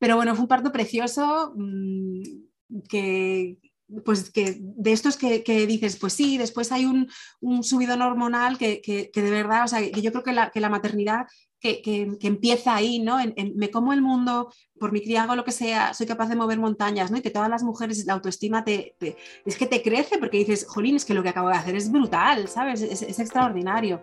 Pero bueno, fue un parto precioso mm, que, pues que de estos que, dices, pues sí, después hay un, un subidón hormonal que, que, de verdad, o sea, que yo creo que la, que la maternidad que, empieza ahí, ¿no? En, me como el mundo, por mi criado, lo que sea, soy capaz de mover montañas, ¿no? Y que todas las mujeres, la autoestima te, es que te crece porque dices, jolín, es que lo que acabo de hacer es brutal, ¿sabes? es, es extraordinario.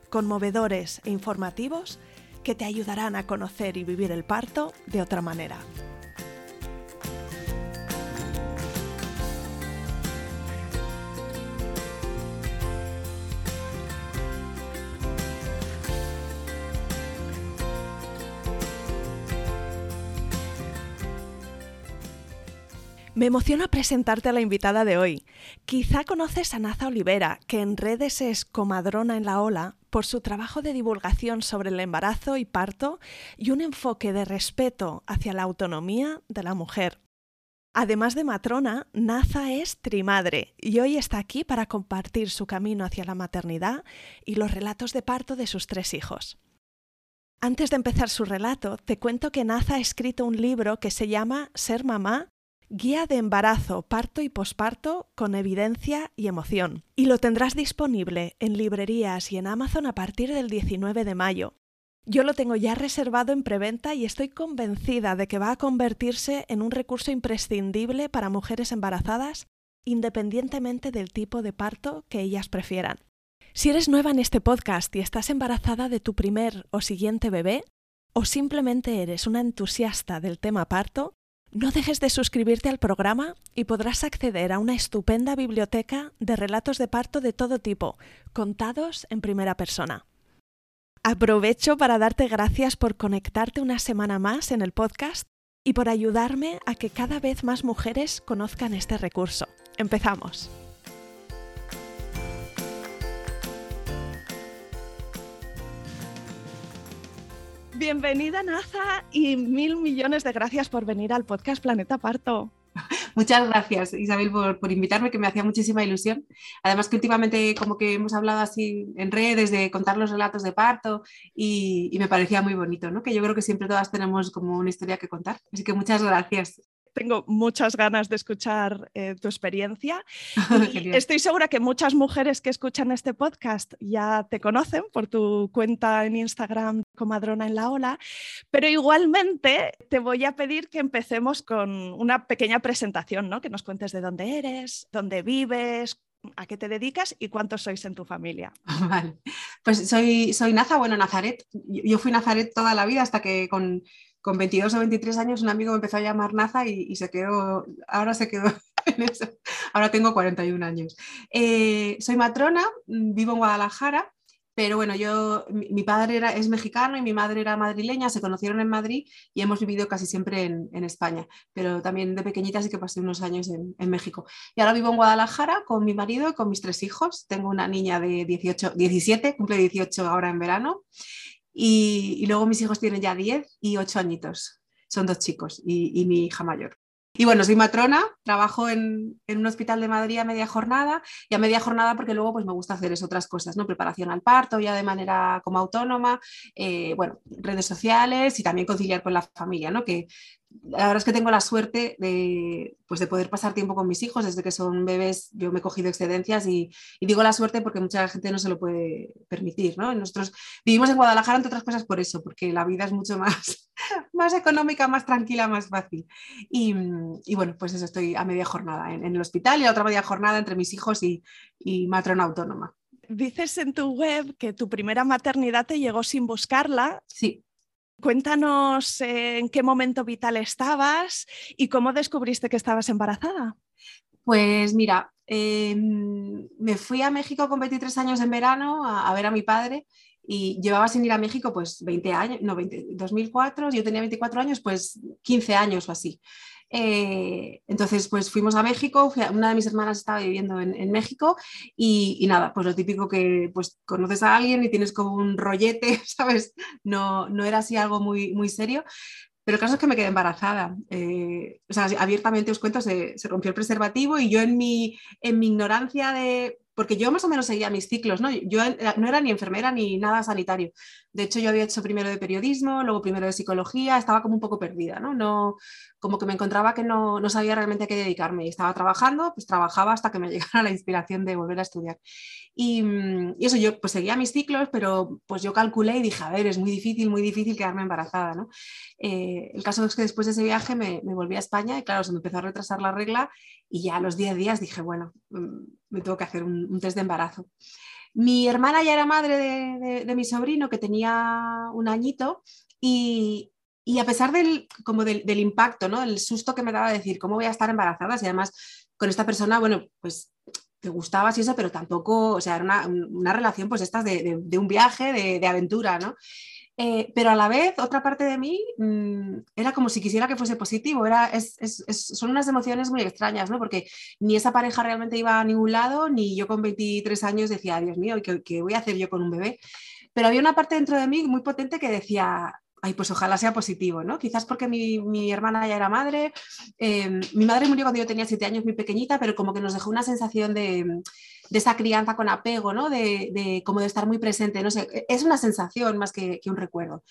conmovedores e informativos que te ayudarán a conocer y vivir el parto de otra manera. Me emociona presentarte a la invitada de hoy. Quizá conoces a Naza Olivera, que en redes es comadrona en la ola por su trabajo de divulgación sobre el embarazo y parto y un enfoque de respeto hacia la autonomía de la mujer. Además de matrona, Naza es trimadre y hoy está aquí para compartir su camino hacia la maternidad y los relatos de parto de sus tres hijos. Antes de empezar su relato, te cuento que Naza ha escrito un libro que se llama Ser mamá Guía de embarazo, parto y posparto con evidencia y emoción. Y lo tendrás disponible en librerías y en Amazon a partir del 19 de mayo. Yo lo tengo ya reservado en preventa y estoy convencida de que va a convertirse en un recurso imprescindible para mujeres embarazadas, independientemente del tipo de parto que ellas prefieran. Si eres nueva en este podcast y estás embarazada de tu primer o siguiente bebé, o simplemente eres una entusiasta del tema parto, no dejes de suscribirte al programa y podrás acceder a una estupenda biblioteca de relatos de parto de todo tipo, contados en primera persona. Aprovecho para darte gracias por conectarte una semana más en el podcast y por ayudarme a que cada vez más mujeres conozcan este recurso. Empezamos. Bienvenida, Naza, y mil millones de gracias por venir al podcast Planeta Parto. Muchas gracias, Isabel, por, invitarme, que me hacía muchísima ilusión. Además que últimamente como que hemos hablado así en redes de contar los relatos de parto y, y me parecía muy bonito, ¿no? Que yo creo que siempre todas tenemos como una historia que contar. Así que muchas gracias tengo muchas ganas de escuchar eh, tu experiencia. estoy segura que muchas mujeres que escuchan este podcast ya te conocen por tu cuenta en Instagram Comadrona en la Ola, pero igualmente te voy a pedir que empecemos con una pequeña presentación, ¿no? que nos cuentes de dónde eres, dónde vives, a qué te dedicas y cuántos sois en tu familia. Vale, pues soy, soy Naza, bueno, Nazaret. Yo fui Nazaret toda la vida hasta que con con 22 o 23 años un amigo me empezó a llamar Naza y, se quedó, ahora se quedó en eso. Ahora tengo 41 años. Eh, soy matrona, vivo en Guadalajara, pero bueno, yo, mi, padre era, es mexicano y mi madre era madrileña, se conocieron en Madrid y hemos vivido casi siempre en, España, pero también de pequeñita sí que pasé unos años en, en, México. Y ahora vivo en Guadalajara con mi marido y con mis tres hijos. Tengo una niña de 18, 17, cumple 18 ahora en verano y, luego mis hijos tienen ya 10 y 8 añitos. Son dos chicos y, mi hija mayor. Y bueno, soy matrona, trabajo en, un hospital de Madrid a media jornada y a media jornada porque luego pues me gusta hacer otras cosas, ¿no? Preparación al parto ya de manera como autónoma, eh, bueno, redes sociales y también conciliar con la familia, ¿no? Que la verdad es que tengo la suerte de, pues de poder pasar tiempo con mis hijos desde que son bebés. Yo me he cogido excedencias y, digo la suerte porque mucha gente no se lo puede permitir. ¿no? Nosotros vivimos en Guadalajara, entre otras cosas, por eso, porque la vida es mucho más, más económica, más tranquila, más fácil. Y, bueno, pues eso, estoy a media jornada en, el hospital y a otra media jornada entre mis hijos y, y matrona autónoma. Dices en tu web que tu primera maternidad te llegó sin buscarla. Sí Cuéntanos eh, en qué momento vital estabas y cómo descubriste que estabas embarazada. Pues mira, em, me fui a México con 23 años en verano a, ver a mi padre y llevaba sin ir a México pues 20 años, no, 2004, yo tenía 24 años, pues 15 años o así. Eh, entonces, pues fuimos a México, una de mis hermanas estaba viviendo en, México y, nada, pues lo típico que pues conoces a alguien y tienes como un rollete, ¿sabes? No, no era así algo muy, muy serio. Pero el caso es que me quedé embarazada. Eh, o sea, abiertamente os cuento, se, se, rompió el preservativo y yo en mi, en mi ignorancia de, porque yo más o menos seguía mis ciclos, ¿no? Yo no era ni enfermera ni nada sanitario. De hecho, yo había hecho primero de periodismo, luego primero de psicología, estaba como un poco perdida, ¿no? no como que me encontraba que no, no sabía realmente a qué dedicarme y estaba trabajando, pues trabajaba hasta que me llegara la inspiración de volver a estudiar. Y, mm, y, eso, yo pues seguía mis ciclos, pero pues yo calculé y dije, a ver, es muy difícil, muy difícil quedarme embarazada, ¿no? Eh, el caso es que después de ese viaje me, me, volví a España y claro, se me empezó a retrasar la regla y ya a los 10 días dije, bueno, mm, me tengo que hacer un, test de embarazo. Mi hermana ya era madre de, de, mi sobrino que tenía un añito y, y a pesar del, como del, impacto, ¿no? el susto que me daba decir, ¿cómo voy a estar embarazada? Si además con esta persona, bueno, pues te gustaba y eso, pero tampoco, o sea, era una, una relación pues estas de, de un viaje, de, aventura, ¿no? Eh, pero a la vez, otra parte de mí mm, era como si quisiera que fuese positivo. Era, son unas emociones muy extrañas, ¿no? Porque ni esa pareja realmente iba a ningún lado, ni yo con 23 años decía, Dios mío, ¿qué, qué voy a hacer yo con un bebé? Pero había una parte dentro de mí muy potente que decía, ay, pues ojalá sea positivo, ¿no? Quizás porque mi, mi hermana ya era madre, eh, mi madre murió cuando yo tenía siete años, muy pequeñita, pero como que nos dejó una sensación de, de esa crianza con apego, ¿no? De, de, como de estar muy presente, no sé, es una sensación más que, un recuerdo.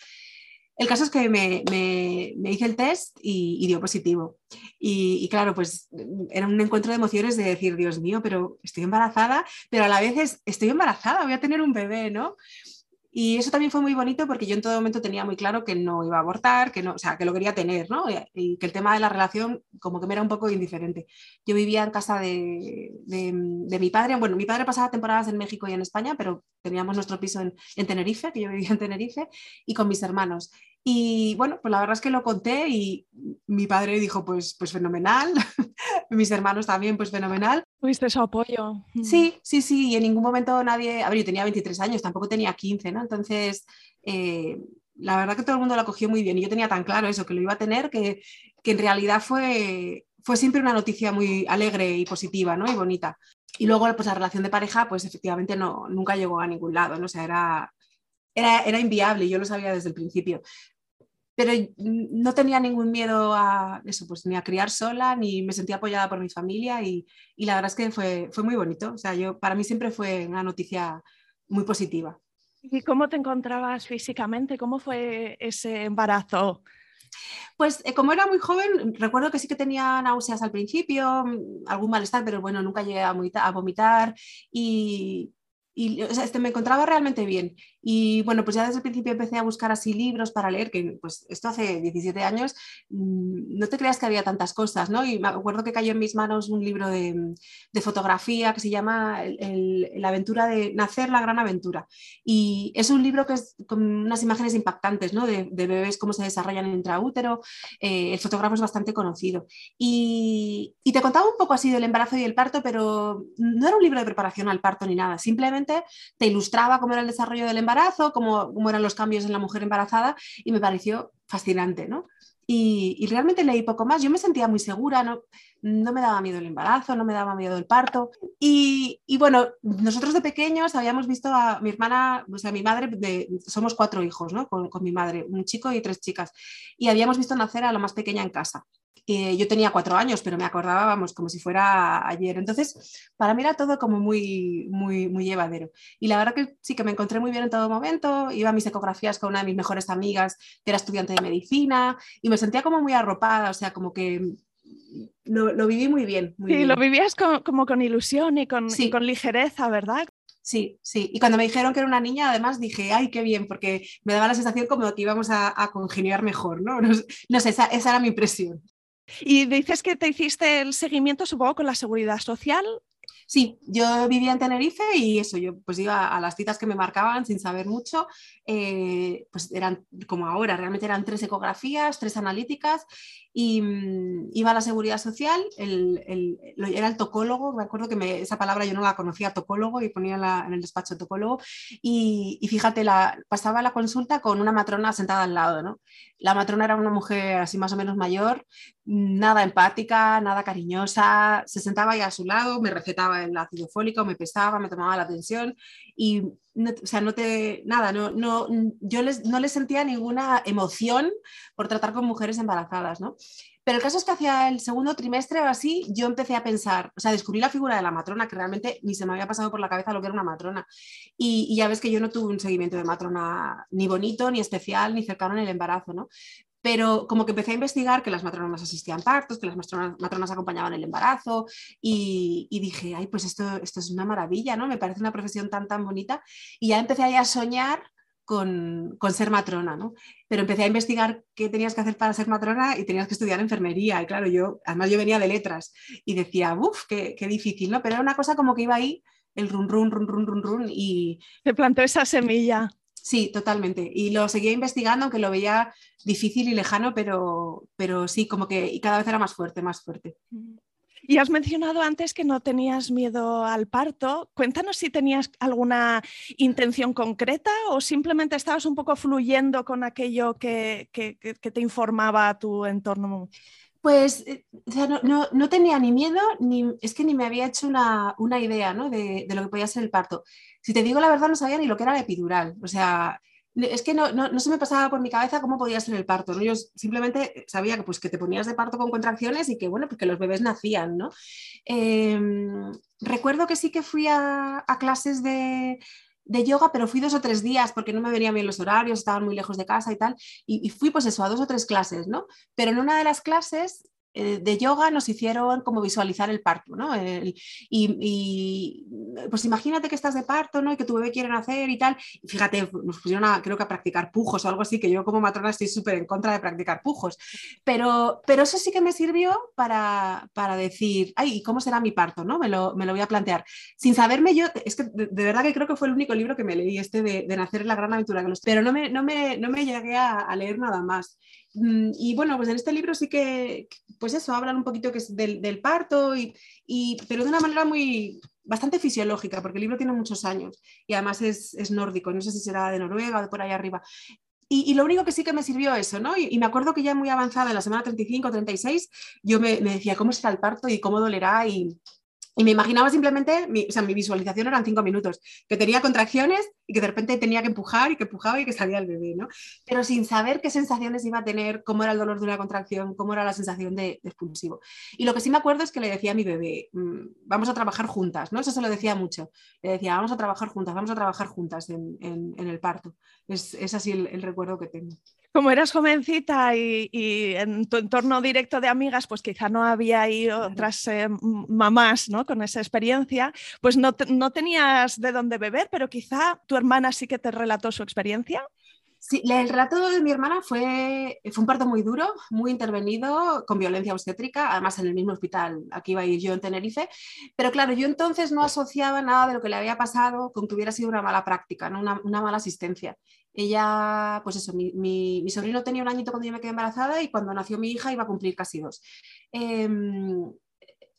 El caso es que me, me, me hice el test y, y dio positivo. Y, y, claro, pues era un encuentro de emociones de decir, Dios mío, pero estoy embarazada, pero a la vez es, estoy embarazada, voy a tener un bebé, ¿no? Y eso también fue muy bonito porque yo en todo momento tenía muy claro que no iba a abortar, que, no, o sea, que lo quería tener, ¿no? Y que el tema de la relación como que me era un poco indiferente. Yo vivía en casa de, de, mi padre, bueno, mi padre pasaba temporadas en México y en España, pero teníamos nuestro piso en, en Tenerife, que yo vivía en Tenerife, y con mis hermanos. Y bueno, pues la verdad es que lo conté y mi padre dijo, pues, pues fenomenal, mis hermanos también, pues fenomenal. Tuviste su apoyo. Sí, sí, sí, y en ningún momento nadie, a ver, yo tenía 23 años, tampoco tenía 15, ¿no? Entonces, eh, la verdad que todo el mundo lo acogió muy bien y yo tenía tan claro eso, que lo iba a tener, que, que en realidad fue, fue siempre una noticia muy alegre y positiva, ¿no? Y bonita. Y luego, pues la relación de pareja, pues efectivamente no, nunca llegó a ningún lado, ¿no? O sea, era, era, era inviable, yo lo sabía desde el principio. Pero no tenía ningún miedo a eso, pues ni a criar sola, ni me sentía apoyada por mi familia y, y la verdad es que fue, fue muy bonito. O sea, yo, para mí siempre fue una noticia muy positiva. ¿Y cómo te encontrabas físicamente? ¿Cómo fue ese embarazo? Pues eh, como era muy joven, recuerdo que sí que tenía náuseas al principio, algún malestar, pero bueno, nunca llegué a vomitar y, y o este, me encontraba realmente bien. Y bueno, pues ya desde el principio empecé a buscar así libros para leer, que pues esto hace 17 años, mm, no te creas que había tantas cosas, ¿no? Y me acuerdo que cayó en mis manos un libro de, de fotografía que se llama el, La aventura de Nacer, la gran aventura. Y es un libro que es con unas imágenes impactantes, ¿no? De, de bebés, cómo se desarrollan en intraútero. Eh, el fotógrafo es bastante conocido. Y, y te contaba un poco así del embarazo y el parto, pero no era un libro de preparación al parto ni nada, simplemente te ilustraba cómo era el desarrollo del embarazo cómo, cómo, eran los cambios en la mujer embarazada y me pareció fascinante, ¿no? Y, y, realmente leí poco más, yo me sentía muy segura, no, no me daba miedo el embarazo, no me daba miedo el parto. Y, bueno, nosotros de pequeños habíamos visto a mi hermana, o sea, mi madre, somos cuatro hijos, ¿no? Con, mi madre, un chico y tres chicas, y habíamos visto nacer a la más pequeña en casa. Yo tenía cuatro años, pero me acordaba, vamos, como si fuera ayer. Entonces, para mí era todo como muy, muy, muy llevadero. Y la verdad que sí que me encontré muy bien en todo momento. Iba a mis ecografías con una de mis mejores amigas, que era estudiante de medicina, y me sentía como muy arropada, o sea, como que lo, lo viví muy bien. Muy sí, bien. lo vivías con, como con ilusión y con, sí. y con ligereza, ¿verdad? Sí, sí. Y cuando me dijeron que era una niña, además dije, ay, qué bien, porque me daba la sensación como que íbamos a, a congeniar mejor, ¿no? No, no sé, esa, esa, era mi impresión. Y dices que te hiciste el seguimiento, supongo, con la seguridad social. Sí, yo vivía en Tenerife y eso, yo pues iba a las citas que me marcaban sin saber mucho, eh, pues eran como ahora, realmente eran tres ecografías, tres analíticas y mm, iba a la seguridad social, el, era el tocólogo, me acuerdo que esa palabra yo no la conocía, tocólogo, y ponía en el despacho tocólogo, y, fíjate, la, pasaba la consulta con una matrona sentada al lado, ¿no? La matrona era una mujer así más o menos mayor, nada empática, nada cariñosa, se sentaba ahí a su lado, me recetaba el ácido fólico, me pesaba, me tomaba la tensión y, o sea, no te, nada, no, no, yo les, no les sentía ninguna emoción por tratar con mujeres embarazadas, ¿no? Pero el caso es que hacia el segundo trimestre o así, yo empecé a pensar, o sea, descubrí la figura de la matrona, que realmente ni se me había pasado por la cabeza lo que era una matrona. Y, y ya ves que yo no tuve un seguimiento de matrona ni bonito, ni especial, ni cercano en el embarazo, ¿no? Pero como que empecé a investigar que las matronas asistían partos, que las matronas, acompañaban el embarazo y, dije, ay, pues esto, esto es una maravilla, ¿no? Me parece una profesión tan, tan bonita y ya empecé a soñar con, con, ser matrona, ¿no? Pero empecé a investigar qué tenías que hacer para ser matrona y tenías que estudiar enfermería y claro, yo, además yo venía de letras y decía, uff, qué, qué difícil, ¿no? Pero era una cosa como que iba ahí el run, run, run, run, run, run y... Se plantó esa semilla. Sí, totalmente. Y lo seguía investigando, aunque lo veía difícil y lejano, pero, pero sí, como que y cada vez era más fuerte, más fuerte. Y has mencionado antes que no tenías miedo al parto. Cuéntanos si tenías alguna intención concreta o simplemente estabas un poco fluyendo con aquello que, que, que te informaba tu entorno. Pues eh, no, tenía ni miedo, ni es que ni me había hecho una, idea de, lo que podía ser el parto. Si te digo la verdad, no sabía ni lo que era la epidural. O sea, es que no, se me pasaba por mi cabeza cómo podía ser el parto. ¿no? Yo simplemente sabía que, pues, que te ponías de parto con contracciones y que, bueno, porque los bebés nacían. ¿no? Em, recuerdo que sí que fui a clases de, de yoga, pero fui dos o tres días porque no me venían bien los horarios, estaban muy lejos de casa y tal, y, fui pues eso, a dos o tres clases, ¿no? Pero en una de las clases de yoga nos hicieron como visualizar el parto, ¿no? y, pues imagínate que estás de parto, ¿no? Y que tu bebé quiere nacer y tal. Y fíjate, nos pusieron a, creo que a practicar pujos o algo así, que yo como matrona estoy súper en contra de practicar pujos. Pero, pero eso sí que me sirvió para, para decir, ay, ¿y cómo será mi parto, no? Me lo, me lo voy a plantear. Sin saberme yo, es que de, verdad que creo que fue el único libro que me leí, este de, de nacer en la gran aventura, pero no me, no me, no me llegué a, a leer nada más. Mm, y bueno, pues en este libro sí que, pues eso, hablan un poquito que es del, parto, y, pero de una manera muy bastante fisiológica, porque el libro tiene muchos años y además es, nórdico, no sé si será de Noruega o de por ahí arriba. Y, lo único que sí que me sirvió eso, ¿no? Y, me acuerdo que ya muy avanzada, en la semana 35, 36, yo me, decía, ¿cómo será el parto y cómo dolerá? Y me imaginaba simplemente, mi, o sea, mi visualización eran cinco minutos, que tenía contracciones y que de repente tenía que empujar y que empujaba y que salía el bebé, ¿no? Pero sin saber qué sensaciones iba a tener, cómo era el dolor de una contracción, cómo era la sensación de, expulsivo. Y lo que sí me acuerdo es que le decía a mi bebé, mm, vamos a trabajar juntas, ¿no? Eso se lo decía mucho. Le decía, vamos a trabajar juntas, vamos a trabajar juntas en, en, el parto. Es, es así el, el recuerdo que tengo como eras jovencita y, en tu entorno directo de amigas, pues quizá no había ahí otras eh, mamás ¿no? con esa experiencia, pues no, no, tenías de dónde beber, pero quizá tu hermana sí que te relató su experiencia. Sí, el relato de mi hermana fue, fue un parto muy duro, muy intervenido, con violencia obstétrica, además en el mismo hospital, aquí iba a ir yo en Tenerife, pero claro, yo entonces no asociaba nada de lo que le había pasado con que hubiera sido una mala práctica, ¿no? una, una mala asistencia. Ella, pues eso, mi, mi, mi, sobrino tenía un añito cuando yo me quedé embarazada y cuando nació mi hija iba a cumplir casi dos. Eh,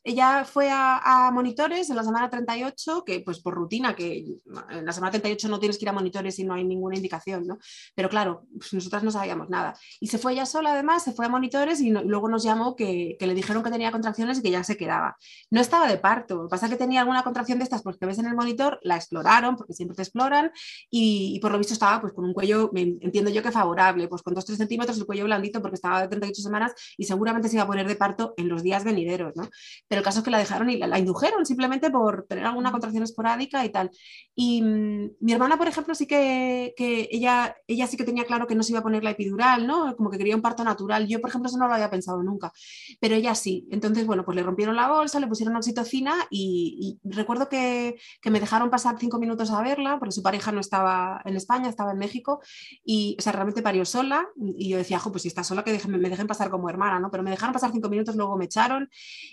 ella fue a, monitores en la semana 38, que pues por rutina, que en la semana 38 no tienes que ir a monitores y no hay ninguna indicación, ¿no? Pero claro, pues nosotras no sabíamos nada. Y se fue ella sola además, se fue a monitores y luego nos llamó que, le dijeron que tenía contracciones y que ya se quedaba. No estaba de parto, pasa que tenía alguna contracción de estas, porque pues, ves en el monitor, la exploraron, porque siempre te exploran, y, por lo visto estaba pues con un cuello, entiendo yo que favorable, pues con 2-3 centímetros el cuello blandito porque estaba de 38 semanas y seguramente se iba a poner de parto en los días venideros, ¿no? Pero el caso es que la dejaron y la, indujeron simplemente por tener alguna contracción esporádica y tal. Y mm, mi hermana, por ejemplo, sí que, que, ella, ella sí que tenía claro que no se iba a poner la epidural, ¿no? Como que quería un parto natural. Yo, por ejemplo, eso no lo había pensado nunca, pero ella sí. Entonces, bueno, pues le rompieron la bolsa, le pusieron oxitocina y, y recuerdo que, que, me dejaron pasar cinco minutos a verla, porque su pareja no estaba en España, estaba en México, y, o sea, realmente parió sola. Y yo decía, pues si está sola, que me dejen pasar como hermana, ¿no? Pero me dejaron pasar cinco minutos, luego me echaron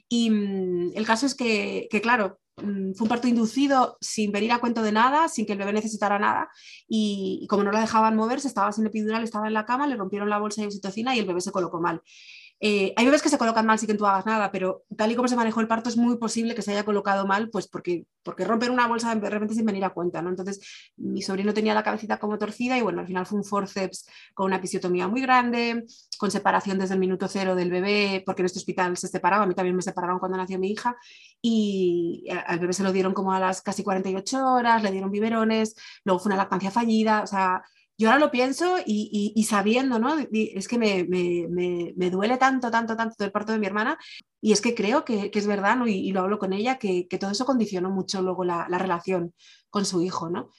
y mm, el caso es que, claro, mm, fue un parto inducido sin venir a cuento de nada, sin que el bebé necesitara nada. Y, como no la dejaban moverse, estaba sin epidural, estaba en la cama, le rompieron la bolsa de oxitocina y el bebé se colocó mal. Eh, hay bebés que se colocan mal sin que tú hagas nada, pero tal y como se manejó el parto es muy posible que se haya colocado mal, pues porque, porque romper una bolsa de repente sin venir a cuenta, ¿no? Entonces mi sobrino tenía la cabecita como torcida y bueno, al final fue un forceps con una episiotomía muy grande, con separación desde el minuto cero del bebé, porque en este hospital se separaba, a mí también me separaron cuando nació mi hija, y al bebé se lo dieron como a las casi 48 horas, le dieron biberones, luego fue una lactancia fallida, o sea, yo ahora lo pienso y, sabiendo, ¿no? Es que me, duele tanto, tanto, tanto el parto de mi hermana y es que creo que, es verdad, ¿no? Y, lo hablo con ella, que, todo eso condicionó mucho luego la, relación con su hijo, ¿no?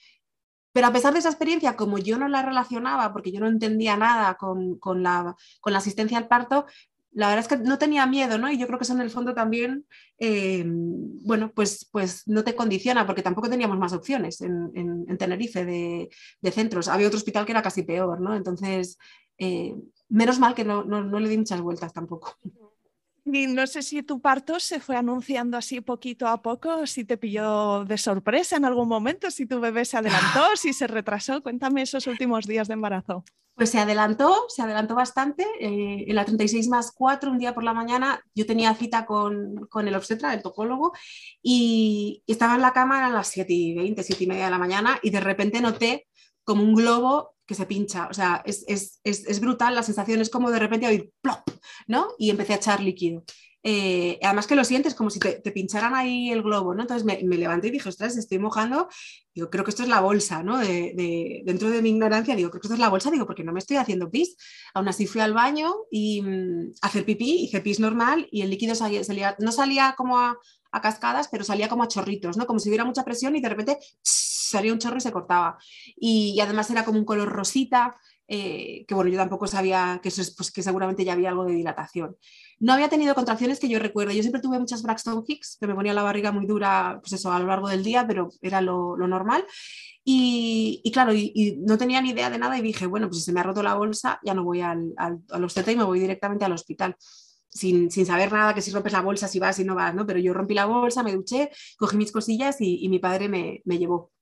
Pero a pesar de esa experiencia, como yo no la relacionaba, porque yo no entendía nada con, la, con la asistencia al parto, la verdad es que no tenía miedo, ¿no? Y yo creo que eso en el fondo también, eh, bueno, pues, pues no te condiciona, porque tampoco teníamos más opciones en, Tenerife de, centros. Había otro hospital que era casi peor, ¿no? Entonces, eh, menos mal que no, no, le di muchas vueltas tampoco. Y no sé si tu parto se fue anunciando así poquito a poco, si te pilló de sorpresa en algún momento, si tu bebé se adelantó, si se retrasó. Cuéntame esos últimos días de embarazo. Pues se adelantó, se adelantó bastante. Eh, en la 36 más 4, un día por la mañana, yo tenía cita con, el obstetra, el tocólogo, y, estaba en la cama a las 7 y 20, 7 y media de la mañana, y de repente noté como un globo que se pincha. O sea, es, es, brutal, la sensación es como de repente oír plop, ¿no? Y empecé a echar líquido. Eh, además que lo sientes como si te, pincharan ahí el globo, ¿no? Entonces me, levanté y dije, ostras, estoy mojando. Digo, creo que esto es la bolsa, ¿no? De, dentro de mi ignorancia, digo, creo que esto es la bolsa, digo, porque no me estoy haciendo pis. Aún así fui al baño y mm, hacer pipí, hice pis normal y el líquido salía, no salía como a, a, cascadas, pero salía como a chorritos, ¿no? Como si hubiera mucha presión y de repente salía un chorro y se cortaba. Y, y además era como un color rosita. Eh, que bueno, yo tampoco sabía que eso es, pues que seguramente ya había algo de dilatación. No había tenido contracciones que yo recuerde. Yo siempre tuve muchas Braxton Hicks, que me ponía la barriga muy dura, pues eso, a lo largo del día, pero era lo, normal. Y, claro, y, no tenía ni idea de nada y dije, bueno, pues si se me ha roto la bolsa, ya no voy al, al, al y me voy directamente al hospital. Sin, sin, saber nada, que si rompes la bolsa, si vas, si no vas, ¿no? Pero yo rompí la bolsa, me duché, cogí mis cosillas y, y mi padre me, me llevó.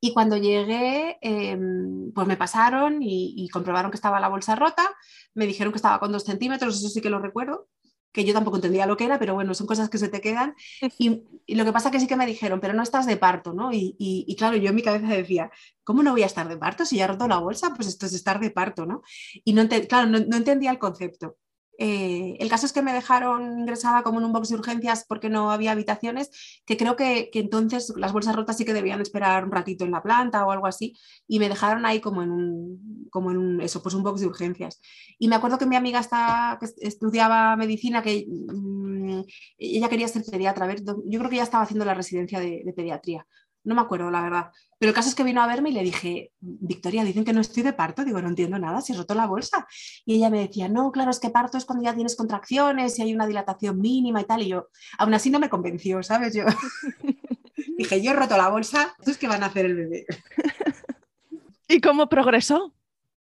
Y cuando llegué, em, pues me pasaron y, comprobaron que estaba la bolsa rota, me dijeron que estaba con dos centímetros, eso sí que lo recuerdo, que yo tampoco entendía lo que era, pero bueno, son cosas que se te quedan. Y, lo que pasa que sí que me dijeron, pero no estás de parto, ¿no? Y, claro, yo en mi cabeza decía, ¿cómo no voy a estar de parto? Si ya he roto la bolsa, pues esto es estar de parto, ¿no? Y no, claro, no entendía el concepto. Eh, el caso es que me dejaron ingresada como en un box de urgencias porque no había habitaciones, que creo que, entonces las bolsas rotas sí que debían esperar un ratito en la planta o algo así, y me dejaron ahí como en un, como en un, eso, pues un box de urgencias. Y me acuerdo que mi amiga está, que estudiaba medicina, que mm, ella quería ser pediatra, yo creo que ya estaba haciendo la residencia de pediatría, no me acuerdo, la verdad. Pero el caso es que vino a verme y le dije, Victoria, dicen que no estoy de parto. Digo, no entiendo nada, si he roto la bolsa. Y ella me decía, no, claro, es que parto es cuando ya tienes contracciones y hay una dilatación mínima y tal. Y yo, aún así no me convenció, ¿sabes? Yo dije, yo he roto la bolsa, ¿tú es que van a hacer el bebé? ¿Y cómo progresó?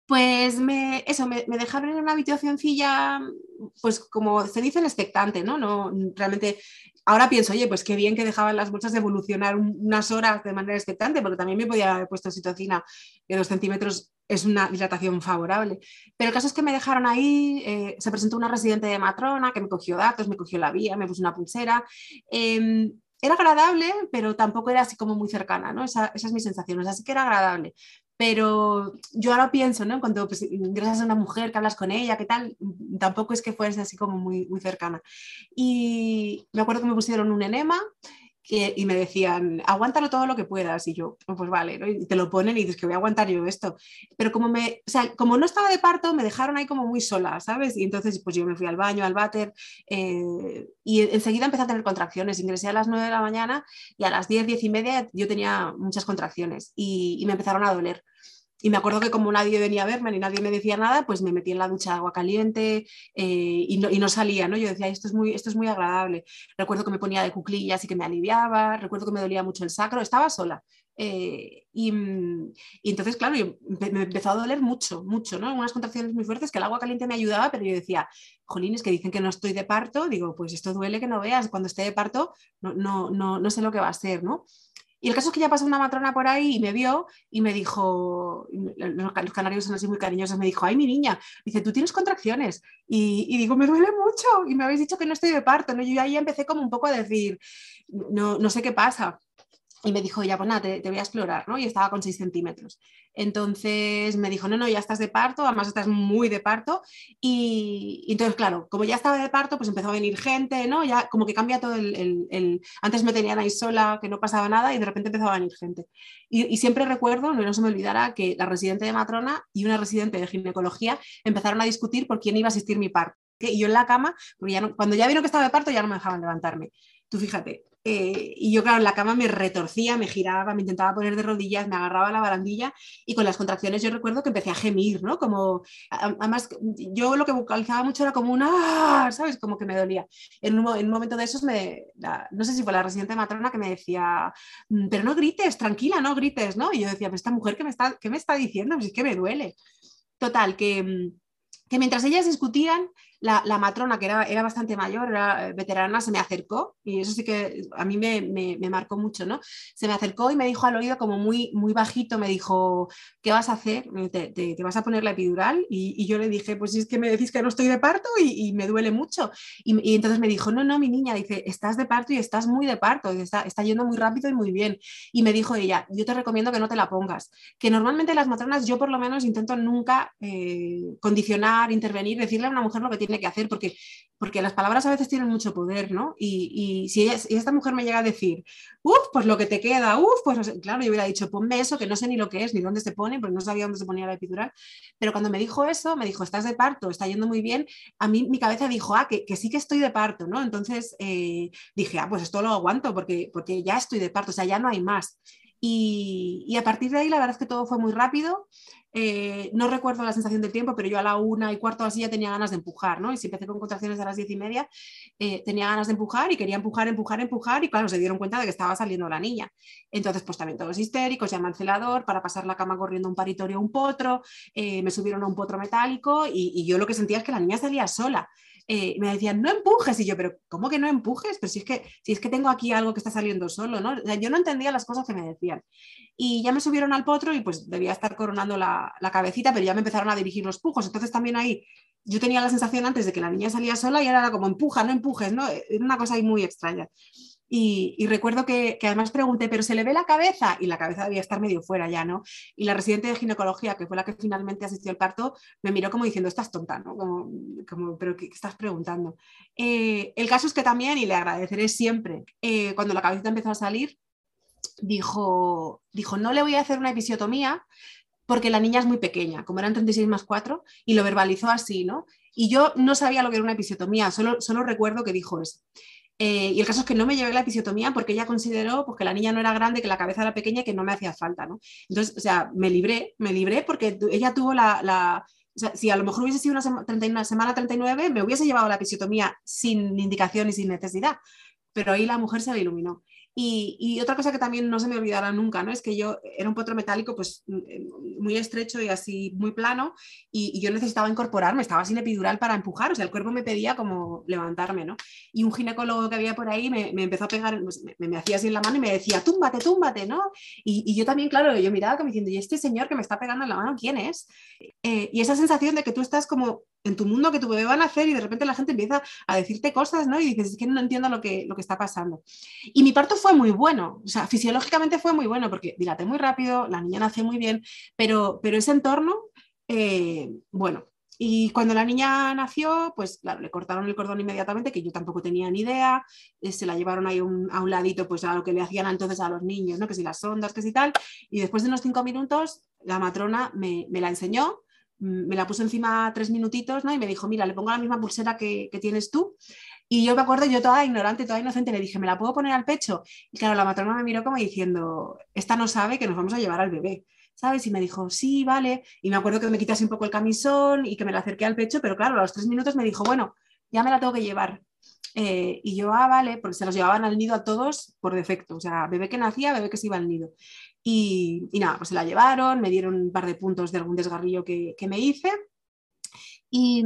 Pues me, eso, me, dejaron en una habitacióncilla, pues como se dice, expectante, ¿no? no realmente ahora pienso, oye, pues qué bien que dejaban las bolsas de evolucionar unas horas de manera expectante, porque también me podía haber puesto citocina de dos centímetros, es una dilatación favorable. Pero el caso es que me dejaron ahí, eh, se presentó una residente de matrona que me cogió datos, me cogió la vía, me puso una pulsera. Em, era agradable, pero tampoco era así como muy cercana, ¿no? Esa, esa es mi sensación, así que era agradable. Pero yo ahora pienso, ¿no? Cuando pues, ingresas a una mujer, que hablas con ella, ¿qué tal? Tampoco es que fuese así como muy, muy cercana. Y me acuerdo que me pusieron un enema y me decían, aguántalo todo lo que puedas. Y yo, oh, pues vale, y te lo ponen y dices que voy a aguantar yo esto. Pero como, me, o sea, como no estaba de parto, me dejaron ahí como muy sola, ¿sabes? Y entonces pues yo me fui al baño, al váter, eh, y enseguida empecé a tener contracciones. Ingresé a las 9 de la mañana y a las 10, 10 y media yo tenía muchas contracciones y, y me empezaron a doler. Y me acuerdo que como nadie venía a verme ni nadie me decía nada, pues me metí en la ducha de agua caliente eh, y, no, y, no, salía, ¿no? Yo decía, esto es, muy, esto es muy agradable. Recuerdo que me ponía de cuclillas y que me aliviaba, recuerdo que me dolía mucho el sacro, estaba sola. Eh, mm, y, entonces, claro, me empezó a doler mucho, mucho, ¿no? Unas contracciones muy fuertes que el agua caliente me ayudaba, pero yo decía, jolines, que dicen que no estoy de parto, digo, pues esto duele que no veas, cuando esté de parto no, no, no, no sé lo que va a ser, ¿no? Y el caso es que ya pasó una matrona por ahí y me vio y me dijo, los, canarios son así muy cariñosos, me dijo, ay, mi niña, dice, tú tienes contracciones. Y, digo, me duele mucho y me habéis dicho que no estoy de parto, ¿no? Yo ahí empecé como un poco a decir, no, no sé qué pasa. Y me dijo, ya, pues nada, te, voy a explorar, ¿no? Y estaba con 6 centímetros. Entonces me dijo, no, no, ya estás de parto, además estás muy de parto. Y, entonces, claro, como ya estaba de parto, pues empezó a venir gente, ¿no? Ya como que cambia todo el... Antes me tenían ahí sola, que no pasaba nada, y de repente empezó a venir gente. Y, siempre recuerdo, no, no se me olvidará, que la residente de matrona y una residente de ginecología empezaron a discutir por quién iba a asistir mi parto. Y yo en la cama, porque cuando ya vieron que estaba de parto, ya no me dejaban levantarme. Tú fíjate, eh, y yo, claro, en la cama me retorcía, me giraba, me intentaba poner de rodillas, me agarraba la barandilla y con las contracciones yo recuerdo que empecé a gemir, ¿no? Como, además, yo lo que vocalizaba mucho era como una, ¿sabes? Como que me dolía. En un, en un momento de esos, me, no sé si fue la residente matrona que me decía, mm, pero no grites, tranquila, no grites, ¿no? Y yo decía, pues esta mujer, ¿qué me está, qué me está diciendo? Es que me duele. Total, que, mm, que mientras ellas discutían, la, matrona, que era, era, bastante mayor, era veterana, se me acercó y eso sí que a mí me, me, marcó mucho, ¿no? Se me acercó y me dijo al oído como muy, muy bajito, me dijo, ¿qué vas a hacer? ¿Te, te, vas a poner la epidural? Y, yo le dije, pues es que me decís que no estoy de parto y, me duele mucho. Y, entonces me dijo, no, no, mi niña, dice, estás de parto y estás muy de parto, está, está yendo muy rápido y muy bien. Y me dijo ella, yo te recomiendo que no te la pongas, que normalmente las matronas yo por lo menos intento nunca eh, condicionar, intervenir, decirle a una mujer lo que tiene tiene que hacer, porque, porque las palabras a veces tienen mucho poder, ¿no? Y, si, esta mujer me llega a decir, uff, pues lo que te queda, uff, pues claro, yo hubiera dicho, ponme eso, que no sé ni lo que es, ni dónde se pone, porque no sabía dónde se ponía la epidural. Pero cuando me dijo eso, me dijo, estás de parto, está yendo muy bien, a mí mi cabeza dijo, ah, que, sí que estoy de parto, ¿no? Entonces eh, dije, ah, pues esto lo aguanto, porque, porque ya estoy de parto, o sea, ya no hay más. Y, y, a partir de ahí la verdad es que todo fue muy rápido. Eh, no recuerdo la sensación del tiempo, pero yo a la una y cuarto así ya tenía ganas de empujar, ¿no? Y si empecé con contracciones a las diez y media, eh, tenía ganas de empujar y quería empujar, empujar, empujar y claro, se dieron cuenta de que estaba saliendo la niña. Entonces, pues también todos histéricos, llaman celador para pasar la cama corriendo un paritorio a un potro, eh, me subieron a un potro metálico y, y yo lo que sentía es que la niña salía sola. Eh, me decían, no empujes, y yo, pero ¿cómo que no empujes? Pero si es que, si es que tengo aquí algo que está saliendo solo, ¿no? yo no entendía las cosas que me decían. Y ya me subieron al potro y pues debía estar coronando la, la cabecita, pero ya me empezaron a dirigir los pujos. Entonces también ahí yo tenía la sensación antes de que la niña salía sola y era como empuja, no empujes, ¿no? Era una cosa ahí muy extraña. Y, recuerdo que, además pregunté, ¿pero se le ve la cabeza? Y la cabeza debía estar medio fuera ya, ¿no? Y la residente de ginecología, que fue la que finalmente asistió al parto, me miró como diciendo, estás tonta, ¿no? Como, ¿pero qué, estás preguntando? Eh, el caso es que también, y le agradeceré siempre, eh, cuando la cabecita empezó a salir, dijo, dijo, no le voy a hacer una episiotomía porque la niña es muy pequeña, como eran 36 más 4, y lo verbalizó así, ¿no? Y yo no sabía lo que era una episiotomía, solo, solo recuerdo que dijo eso. Eh, y el caso es que no me llevé la episiotomía porque ella consideró pues, que la niña no era grande, que la cabeza era pequeña y que no me hacía falta, ¿no? Entonces, o sea, me libré, me libré porque ella tuvo la, la o sea, si a lo mejor hubiese sido una, una semana 39, me hubiese llevado la episiotomía sin indicación y sin necesidad, pero ahí la mujer se le iluminó. Y, otra cosa que también no se me olvidará nunca, ¿no? Es que yo era un potro metálico pues mm, eh, muy estrecho y así muy plano y, yo necesitaba incorporarme, estaba sin epidural para empujar, o sea, el cuerpo me pedía como levantarme, ¿no? Y un ginecólogo que había por ahí me, empezó a pegar, pues, me, hacía así en la mano y me decía, túmbate, túmbate, ¿no? Y, yo también, claro, yo miraba como diciendo, ¿y este señor que me está pegando en la mano, quién es? Eh, y esa sensación de que tú estás como en tu mundo que tu bebé va a nacer y de repente la gente empieza a decirte cosas, ¿no? Y dices, es que no entiendo lo que, lo que está pasando. Y mi parto fue muy bueno, o sea, fisiológicamente fue muy bueno porque dilaté muy rápido, la niña nació muy bien, pero, pero ese entorno, eh, bueno. Y cuando la niña nació, pues claro, le cortaron el cordón inmediatamente, que yo tampoco tenía ni idea, eh, se la llevaron ahí a un ladito, pues a lo que le hacían entonces a los niños, ¿no? Que si las ondas, que si tal, y después de unos cinco minutos, la matrona me la enseñó, me la puso encima tres minutitos, ¿no? Y me dijo, mira, le pongo la misma pulsera que, tienes tú. Y yo me acuerdo, yo toda ignorante, toda inocente, le dije, ¿me la puedo poner al pecho? Y claro, la matrona me miró como diciendo, esta no sabe que nos vamos a llevar al bebé, ¿sabes? Y me dijo, sí, vale. Y me acuerdo que me quitase un poco el camisón y que me la acerqué al pecho, pero claro, a los tres minutos me dijo, bueno, ya me la tengo que llevar. Eh, y yo, ah, vale, porque se los llevaban al nido a todos por defecto. O sea, bebé que nacía, bebé que se iba al nido. Y, nada, pues se la llevaron, me dieron un par de puntos de algún desgarrillo que, me hice. Y,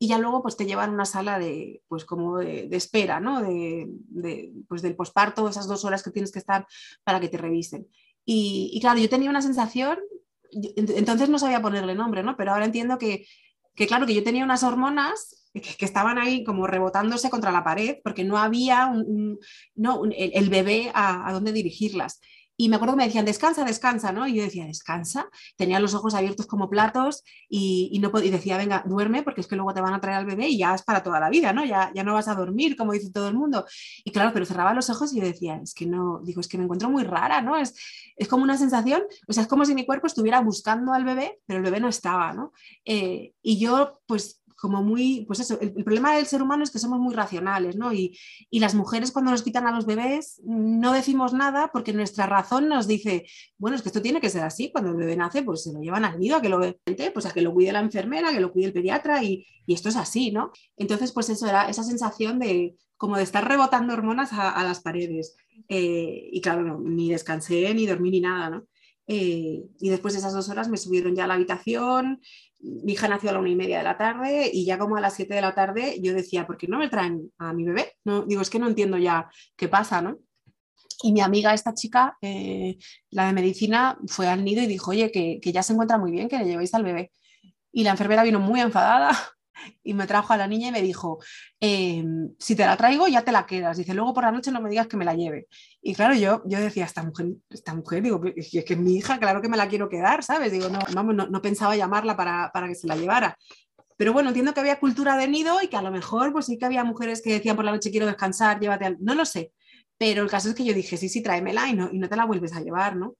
ya luego pues te llevan a una sala de, pues como de, espera, ¿no? De, pues del posparto, esas dos horas que tienes que estar para que te revisen. Y, claro, yo tenía una sensación, entonces no sabía ponerle nombre, ¿no? Pero ahora entiendo que, claro, que yo tenía unas hormonas que, estaban ahí como rebotándose contra la pared porque no había un, no, el, bebé a dónde dirigirlas. Y me acuerdo que me decían, descansa, descansa, ¿no? Y yo decía, descansa. Tenía los ojos abiertos como platos y, no y decía, venga, duerme porque es que luego te van a traer al bebé y ya es para toda la vida, ¿no? Ya, ya no vas a dormir, como dice todo el mundo. Y claro, pero cerraba los ojos y yo decía, es que no, digo, es que me encuentro muy rara, ¿no? Es, es como una sensación, o sea, es como si mi cuerpo estuviera buscando al bebé, pero el bebé no estaba, ¿no? Eh, y yo, pues como muy, pues eso, el, problema del ser humano es que somos muy racionales, ¿no? Y, las mujeres cuando nos quitan a los bebés no decimos nada porque nuestra razón nos dice, bueno, es que esto tiene que ser así, cuando el bebé nace, pues se lo llevan al nido a que lo pues a que lo cuide la enfermera, que lo cuide el pediatra y, esto es así, ¿no? Entonces, pues eso era esa sensación de como de estar rebotando hormonas a, las paredes. Eh, y claro, ni descansé, ni dormí, ni nada, ¿no? Eh, y después de esas dos horas me subieron ya a la habitación, mi hija nació a la una y media de la tarde y ya como a las siete de la tarde yo decía, ¿por qué no me traen a mi bebé? No, digo, es que no entiendo ya qué pasa, ¿no? Y mi amiga, esta chica, eh, la de medicina, fue al nido y dijo, oye, que, que ya se encuentra muy bien, que le llevéis al bebé. Y la enfermera vino muy enfadada y me trajo a la niña y me dijo, em, si te la traigo ya te la quedas. Dice, luego por la noche no me digas que me la lleve. Y claro, yo, yo decía, esta mujer, esta mujer, digo, es que mi hija, claro que me la quiero quedar, ¿sabes? Digo, no, vamos, no, pensaba llamarla para, para que se la llevara. Pero bueno, entiendo que había cultura de nido y que a lo mejor pues sí que había mujeres que decían por la noche quiero descansar, llévate al... No lo sé, pero el caso es que yo dije, sí, sí, tráemela y no, y no te la vuelves a llevar, ¿no?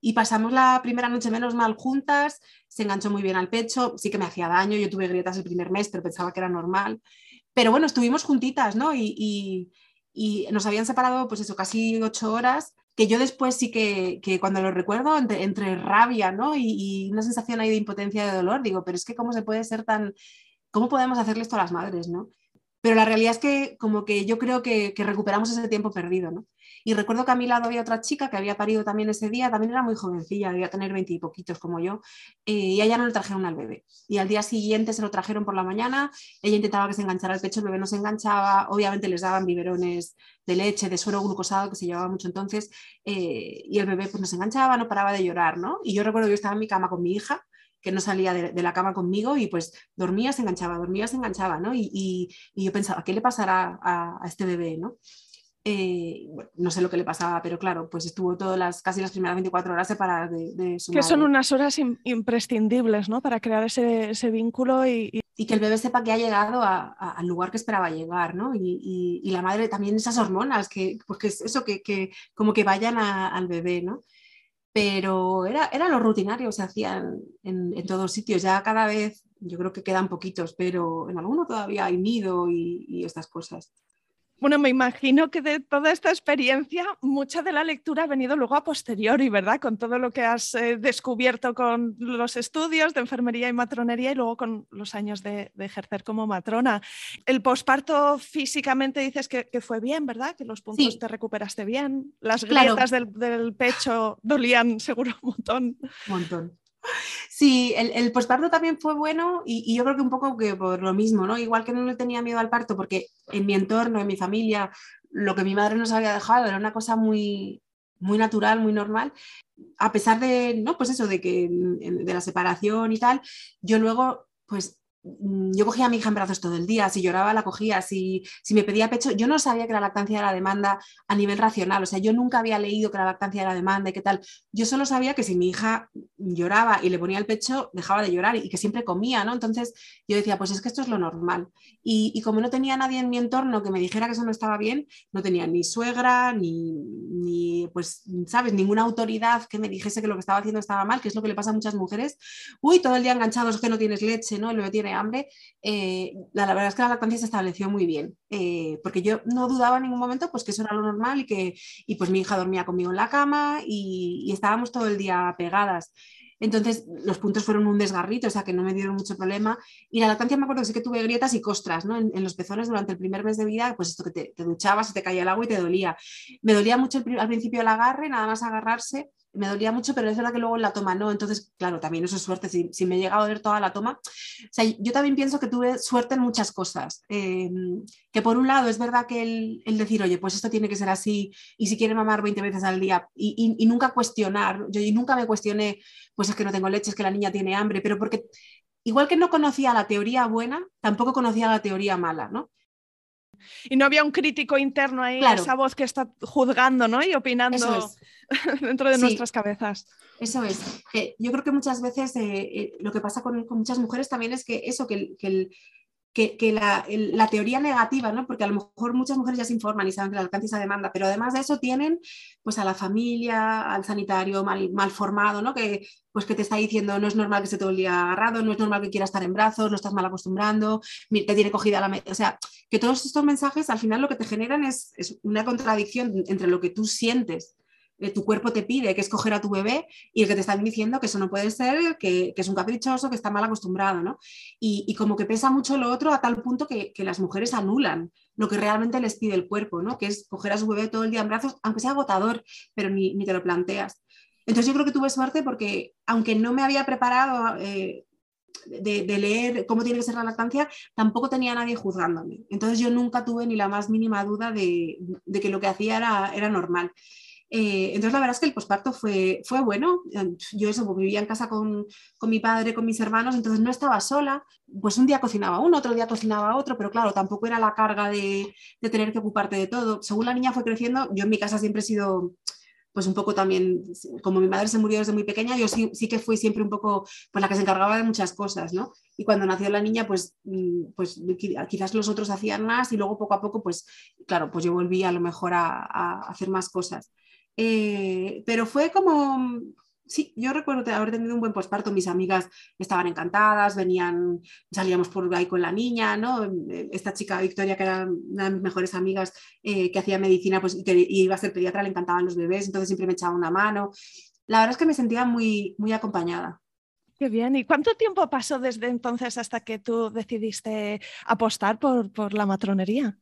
Y pasamos la primera noche menos mal juntas, se enganchó muy bien al pecho, sí que me hacía daño, yo tuve grietas el primer mes, pero pensaba que era normal. Pero bueno, estuvimos juntitas, ¿no? Y, nos habían separado, pues eso, casi ocho horas, que yo después sí que, cuando lo recuerdo, entre, rabia, ¿no? Y, una sensación ahí de impotencia, de dolor, digo, pero es que cómo se puede ser tan, cómo podemos hacerle esto a las madres, ¿no? Pero la realidad es que como que yo creo que, que recuperamos ese tiempo perdido, ¿no? Y recuerdo que a mi lado había otra chica que había parido también ese día, también era muy jovencilla, debía tener veinte y poquitos como yo, eh, y a ella no le trajeron al bebé. Y al día siguiente se lo trajeron por la mañana, ella intentaba que se enganchara el pecho, el bebé no se enganchaba, obviamente les daban biberones de leche, de suero glucosado, que se llevaba mucho entonces, eh, y el bebé pues no se enganchaba, no paraba de llorar, ¿no? Y yo recuerdo que yo estaba en mi cama con mi hija, que no salía de, la cama conmigo y pues dormía, se enganchaba, dormía, se enganchaba, ¿no? Y, yo pensaba, ¿qué le pasará a, este bebé, ¿no? Eh, no sé lo que le pasaba, pero claro, pues estuvo todas las, casi las primeras 24 horas separadas de, de su Que son unas horas imprescindibles, ¿no? Para crear ese, ese vínculo y, y... que el bebé sepa que ha llegado al lugar que esperaba llegar, ¿no? Y, y, la madre también esas hormonas, que, pues que es eso, que, que como que vayan al bebé, ¿no? Pero era, era lo rutinario, se hacían en, en, todos sitios, ya cada vez, yo creo que quedan poquitos, pero en alguno todavía hay nido y estas cosas. Bueno, me imagino que de toda esta experiencia, mucha de la lectura ha venido luego a posteriori, ¿verdad? Con todo lo que has eh, descubierto con los estudios de enfermería y matronería y luego con los años de, ejercer como matrona. El posparto físicamente dices que, fue bien, ¿verdad? Que los puntos te recuperaste bien. Las grietas del, del, pecho dolían seguro un montón. Un montón. Sí, el, el posparto también fue bueno y, yo creo que un poco que por lo mismo, ¿no? Igual que no le tenía miedo al parto, porque en mi entorno, en mi familia, lo que mi madre nos había dejado era una cosa muy, muy natural, muy normal. A pesar de, no, pues eso, de que de la separación y tal, yo luego, pues Mm, yo cogía a mi hija en brazos todo el día, si lloraba la cogía, si, si me pedía pecho, yo no sabía que la lactancia era demanda a nivel racional, o sea, yo nunca había leído que la lactancia era demanda y qué tal, yo solo sabía que si mi hija lloraba y le ponía el pecho, dejaba de llorar y que siempre comía, ¿no? Entonces yo decía, pues es que esto es lo normal. Y, como no tenía nadie en mi entorno que me dijera que eso no estaba bien, no tenía ni suegra, ni, ni, pues, ¿sabes? Ninguna autoridad que me dijese que lo que estaba haciendo estaba mal, que es lo que le pasa a muchas mujeres. Uy, todo el día enganchados que no tienes leche, ¿no? El bebé tiene hambre, eh, la, verdad es que la lactancia se estableció muy bien, eh, porque yo no dudaba en ningún momento pues que eso era lo normal y que y pues mi hija dormía conmigo en la cama y, estábamos todo el día pegadas. Entonces, los puntos fueron un desgarrito, o sea que no me dieron mucho problema. Y la lactancia me acuerdo que sí que tuve grietas y costras, ¿no? En, los pezones durante el primer mes de vida, pues esto que te, duchabas, se te caía el agua y te dolía. Me dolía mucho al principio el agarre, nada más agarrarse, me dolía mucho, pero es verdad que luego en la toma no. Entonces, claro, también eso es suerte. Si, me llega a doler toda la toma. O yo también pienso que tuve suerte en muchas cosas. Eh, que por un lado es verdad que el, decir, oye, pues esto tiene que ser así, y si quiere mamar 20 veces al día, y, y, nunca cuestionar. Yo nunca me cuestioné, pues es que no tengo leche, es que la niña tiene hambre, pero porque igual que no conocía la teoría buena, tampoco conocía la teoría mala, ¿no? Y no había un crítico interno ahí, esa voz que está juzgando ¿no? y opinando dentro de nuestras cabezas. Eso es. yo creo que muchas veces eh, eh, lo que pasa con, muchas mujeres también es que eso, que, el, que, la, teoría negativa, ¿no? porque a lo mejor muchas mujeres ya se informan y saben que el alcance esa demanda, pero además de eso tienen pues a la familia, al sanitario mal, mal formado, ¿no? que, pues, que te está diciendo no es normal que esté todo el día agarrado, no es normal que quiera estar en brazos, no estás mal acostumbrando, te tiene cogida la... O sea, que todos estos mensajes al final lo que te generan es, una contradicción entre lo que tú sientes eh, tu cuerpo te pide que escoger a tu bebé y el que te están diciendo que eso no puede ser, que, es un caprichoso, que está mal acostumbrado, ¿no? Y, como que pesa mucho lo otro a tal punto que, las mujeres anulan lo que realmente les pide el cuerpo, ¿no? Que es coger a su bebé todo el día en brazos, aunque sea agotador, pero ni, te lo planteas. Entonces yo creo que tuve suerte porque aunque no me había preparado eh, de, leer cómo tiene que ser la lactancia, tampoco tenía nadie juzgándome. Entonces yo nunca tuve ni la más mínima duda de, que lo que hacía era, normal. Eh, entonces, la verdad es que el posparto fue, bueno. Yo eso, pues, vivía en casa con, mi padre, con mis hermanos, entonces no estaba sola. Pues un día cocinaba uno, otro día cocinaba otro, pero claro, tampoco era la carga de tener que ocuparte de todo. Según la niña fue creciendo, yo en mi casa siempre he sido pues un poco también, como mi madre se murió desde muy pequeña, yo sí, que fui siempre un poco pues la que se encargaba de muchas cosas, ¿no? Y cuando nació la niña, pues, mm, pues quizás los otros hacían más y luego poco a poco, pues claro, pues yo volví a lo mejor a, a hacer más cosas. Eh, pero fue como, sí, yo recuerdo haber tenido un buen posparto, mis amigas estaban encantadas, venían, salíamos por ahí con la niña, ¿no? Esta chica Victoria, que era una de mis mejores amigas, eh, que hacía medicina pues, y que iba a ser pediatra, le encantaban los bebés, entonces siempre me echaba una mano. La verdad es que me sentía muy, muy acompañada. Qué bien. ¿Y cuánto tiempo pasó desde entonces hasta que tú decidiste apostar por, por la matronería?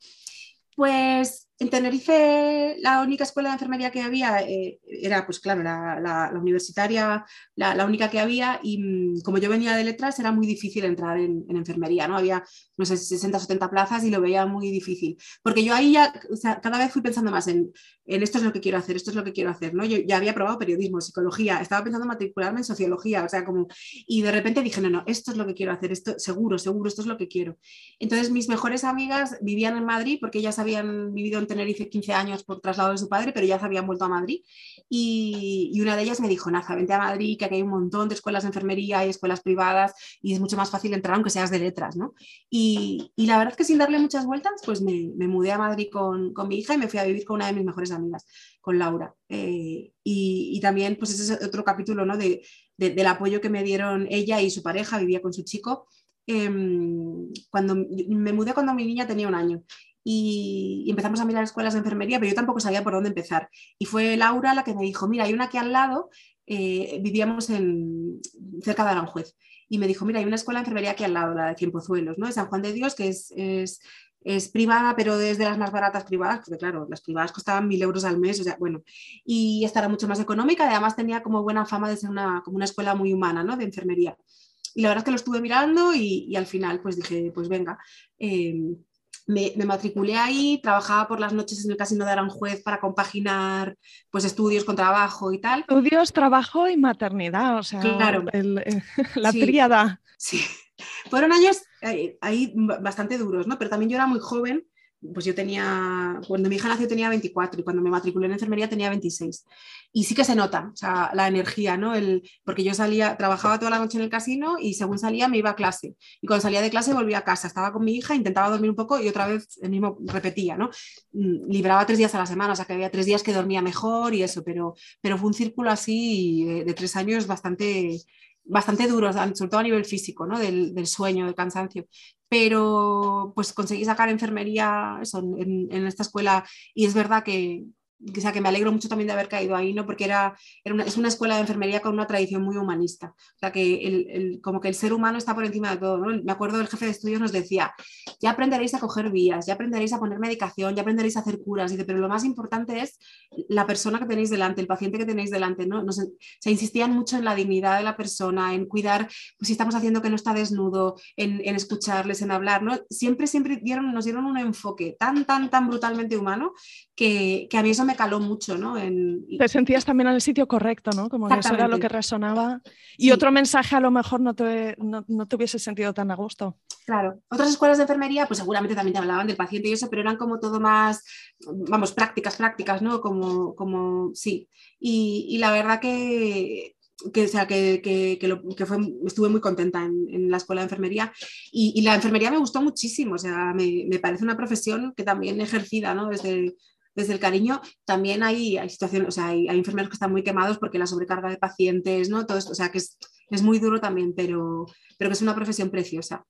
Pues en Tenerife la única escuela de enfermería que había eh, era, pues claro, la, universitaria, la, única que había y mm, como yo venía de letras era muy difícil entrar en, enfermería, ¿no? Había, no sé, 60 o 70 plazas y lo veía muy difícil, porque yo ahí ya, o sea, cada vez fui pensando más en, en, esto es lo que quiero hacer, esto es lo que quiero hacer, ¿no? Yo ya había probado periodismo, psicología, estaba pensando en matricularme en sociología, o sea, como, y de repente dije, no, no, esto es lo que quiero hacer, esto seguro, seguro, esto es lo que quiero. Entonces mis mejores amigas vivían en Madrid porque ellas habían vivido en Tenerife 15 años por traslado de su padre, pero ya se habían vuelto a Madrid. Y, una de ellas me dijo, Naza, vente a Madrid, que aquí hay un montón de escuelas de enfermería y escuelas privadas y es mucho más fácil entrar aunque seas de letras, ¿no? Y, la verdad es que sin darle muchas vueltas, pues me, mudé a Madrid con, mi hija y me fui a vivir con una de mis mejores amigas, con Laura. Eh, y, también, pues ese es otro capítulo, ¿no? De, del apoyo que me dieron ella y su pareja, vivía con su chico. Em, cuando me mudé cuando mi niña tenía un año y, empezamos a mirar escuelas de enfermería, pero yo tampoco sabía por dónde empezar. Y fue Laura la que me dijo, mira, hay una aquí al lado, eh, vivíamos cerca de Aranjuez, y me dijo, mira, hay una escuela de enfermería aquí al lado, la de Cienpozuelos, ¿no? De San Juan de Dios, que es, es, es privada, pero es de las más baratas privadas, porque claro, las privadas costaban mil euros al mes, o sea, bueno, y esta era mucho más económica, además tenía como buena fama de ser una, como una escuela muy humana, ¿no? De enfermería. Y la verdad es que lo estuve mirando y, y al final pues dije, pues venga, eh, me, matriculé ahí, trabajaba por las noches en el casino de Aranjuez para compaginar pues, estudios con trabajo y tal. Estudios, trabajo y maternidad, o sea, claro. La tríada. Sí, fueron años eh, ahí bastante duros, ¿no? Pero también yo era muy joven pues yo tenía, cuando mi hija nació tenía 24 y cuando me matriculé en enfermería tenía 26. Y sí que se nota, o sea, la energía, ¿no? El, porque yo salía, trabajaba toda la noche en el casino y según salía me iba a clase. Y cuando salía de clase volvía a casa, estaba con mi hija, intentaba dormir un poco y otra vez el mismo repetía, ¿no? Mm, libraba tres días a la semana, o sea que había tres días que dormía mejor y eso, pero, pero fue un círculo así de, tres años bastante, bastante duros, sobre todo a nivel físico, ¿no? del, sueño, del cansancio. Pero pues conseguí sacar enfermería en, en, esta escuela. Y es verdad que o sea, que me alegro mucho también de haber caído ahí, ¿no? Porque era, es una escuela de enfermería con una tradición muy humanista. O sea, que el, como que el ser humano está por encima de todo. Me acuerdo del jefe de estudios nos decía, ya aprenderéis a coger vías, ya aprenderéis a poner medicación, ya aprenderéis a hacer curas, dice, pero lo más importante es la persona que tenéis delante, el paciente que tenéis delante, ¿no? se insistían mucho en la dignidad de la persona, en cuidar pues, si estamos haciendo que no está desnudo, en, escucharles, en hablar, ¿no? Siempre, siempre nos dieron un enfoque tan, tan, tan brutalmente humano que, que a mí eso me caló mucho, ¿no? Te sentías también en el sitio correcto, ¿no? Como que eso era lo que resonaba. Y otro mensaje a lo mejor no te, no, no te hubiese sentido tan a gusto. Claro. Otras escuelas de enfermería, pues seguramente también te hablaban del paciente y eso, pero eran como todo más, vamos, prácticas, prácticas, ¿no? Como, como sí. Y, y la verdad que, que, o sea, que, que, que, lo, que fue, estuve muy contenta en, en la escuela de enfermería y, y, la enfermería me gustó muchísimo, o sea, me, me, parece una profesión que también ejercida, ¿no? Desde, desde el cariño, también hay, hay situaciones, o sea, hay, enfermeros que están muy quemados porque la sobrecarga de pacientes, ¿no? Todo esto, o sea, que es, es muy duro también, pero, pero que es una profesión preciosa.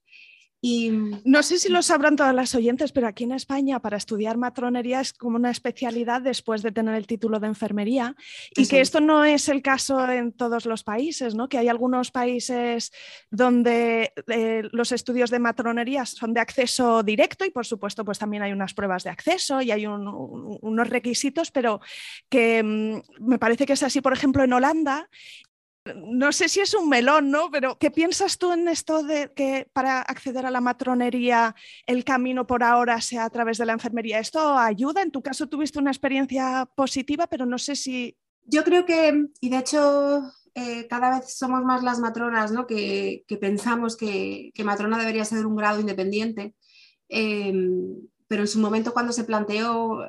Y... No sé si lo sabrán todas las oyentes, pero aquí en España para estudiar matronería es como una especialidad después de tener el título de enfermería y que esto no es el caso en todos los países, ¿no? que hay algunos países donde eh, los estudios de matronería son de acceso directo y por supuesto pues también hay unas pruebas de acceso y hay un, un, unos requisitos, pero que mm, me parece que es así, por ejemplo, en Holanda no sé si es un melón, ¿no? Pero ¿qué piensas tú en esto de que para acceder a la matronería el camino por ahora sea a través de la enfermería? ¿Esto ayuda? En tu caso tuviste una experiencia positiva, pero no sé si... Yo creo que, y de hecho eh, cada vez somos más las matronas, ¿no? Que, pensamos que, que, matrona debería ser un grado independiente. Eh, pero en su momento cuando se planteó,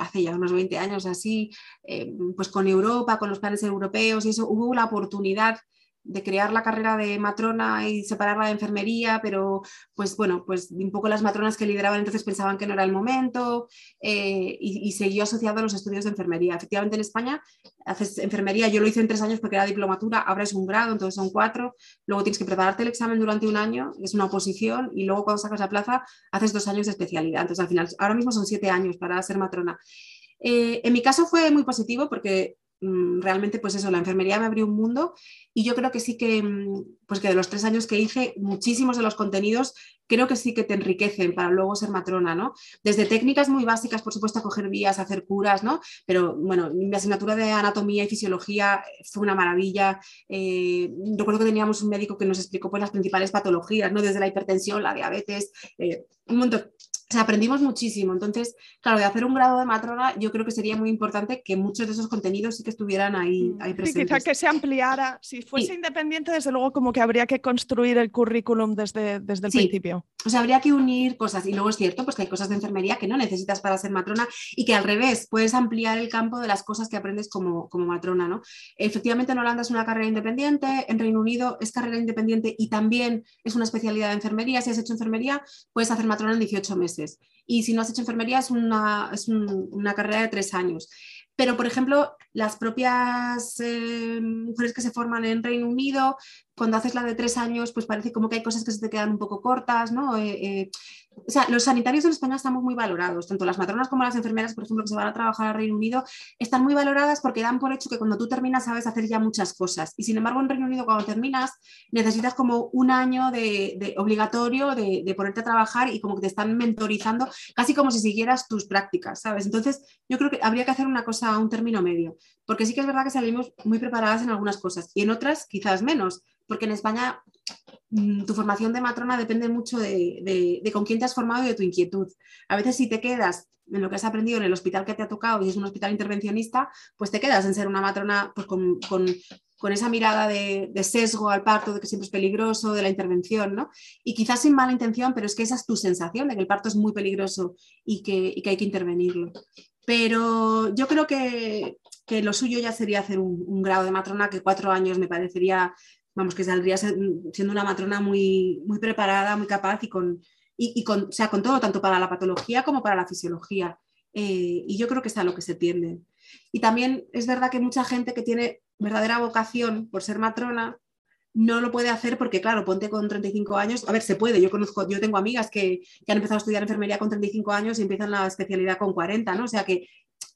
hace ya unos 20 años así, eh, pues con Europa, con los planes europeos y eso, hubo la oportunidad de crear la carrera de matrona y separarla de enfermería, pero pues bueno, pues un poco las matronas que lideraban entonces pensaban que no era el momento eh, y, y, siguió asociado a los estudios de enfermería. Efectivamente en España haces enfermería, yo lo hice en tres años porque era diplomatura, ahora es un grado, entonces son cuatro, luego tienes que prepararte el examen durante un año, es una oposición y luego cuando sacas la plaza haces dos años de especialidad, entonces al final, ahora mismo son siete años para ser matrona. Eh, en mi caso fue muy positivo porque realmente pues eso, la enfermería me abrió un mundo y yo creo que sí que, mm, pues que de los tres años que hice, muchísimos de los contenidos creo que sí que te enriquecen para luego ser matrona, ¿no? Desde técnicas muy básicas, por supuesto, a coger vías, hacer curas, ¿no? Pero bueno, mi asignatura de anatomía y fisiología fue una maravilla. Eh, recuerdo que teníamos un médico que nos explicó pues, las principales patologías, ¿no? Desde la hipertensión, la diabetes, eh, un montón o sea, aprendimos muchísimo. Entonces, claro, de hacer un grado de matrona, yo creo que sería muy importante que muchos de esos contenidos sí que estuvieran ahí, mm, ahí presentes. Sí, quizá que se ampliara. Si fuese sí. independiente, desde luego, como que habría que construir el currículum desde, desde el sí. principio. O sea, habría que unir cosas. Y luego es cierto, pues que hay cosas de enfermería que no necesitas para ser matrona y que al revés, puedes ampliar el campo de las cosas que aprendes como, como matrona, ¿no? Efectivamente, en Holanda es una carrera independiente, en Reino Unido es carrera independiente y también es una especialidad de enfermería. Si has hecho enfermería, puedes hacer matrona en 18 meses Y si no has hecho enfermería, es una, es un, una carrera de tres años. Pero, por ejemplo, las propias eh, mujeres que se forman en Reino Unido, cuando haces la de tres años, pues parece como que hay cosas que se te quedan un poco cortas, ¿no? Eh, eh, o sea, los sanitarios en España estamos muy valorados, tanto las matronas como las enfermeras, por ejemplo, que se van a trabajar al Reino Unido, están muy valoradas porque dan por hecho que cuando tú terminas sabes hacer ya muchas cosas. Y sin embargo, en Reino Unido, cuando terminas, necesitas como un año de, de obligatorio de, de, ponerte a trabajar y como que te están mentorizando, casi como si siguieras tus prácticas, ¿sabes? Entonces, yo creo que habría que hacer una cosa, un término medio, porque sí que es verdad que salimos muy preparadas en algunas cosas y en otras quizás menos porque en España tu formación de matrona depende mucho de, con quién te has formado y de tu inquietud. A veces si te quedas en lo que has aprendido en el hospital que te ha tocado y es un hospital intervencionista, pues te quedas en ser una matrona pues, con, esa mirada de, sesgo al parto, de que siempre es peligroso, de la intervención, ¿no? Y quizás sin mala intención, pero es que esa es tu sensación de que el parto es muy peligroso y que, hay que intervenirlo. Pero yo creo que, lo suyo ya sería hacer un grado de matrona que cuatro años me parecería vamos, que saldría siendo una matrona muy, muy preparada, muy capaz y con, y, con, o sea, con todo, tanto para la patología como para la fisiología. Eh, y yo creo que es a lo que se tiende. Y también es verdad que mucha gente que tiene verdadera vocación por ser matrona no lo puede hacer porque, claro, ponte con 35 años, a ver, se puede, yo conozco, yo tengo amigas que, que han empezado a estudiar enfermería con 35 años y empiezan la especialidad con 40, ¿no? O sea que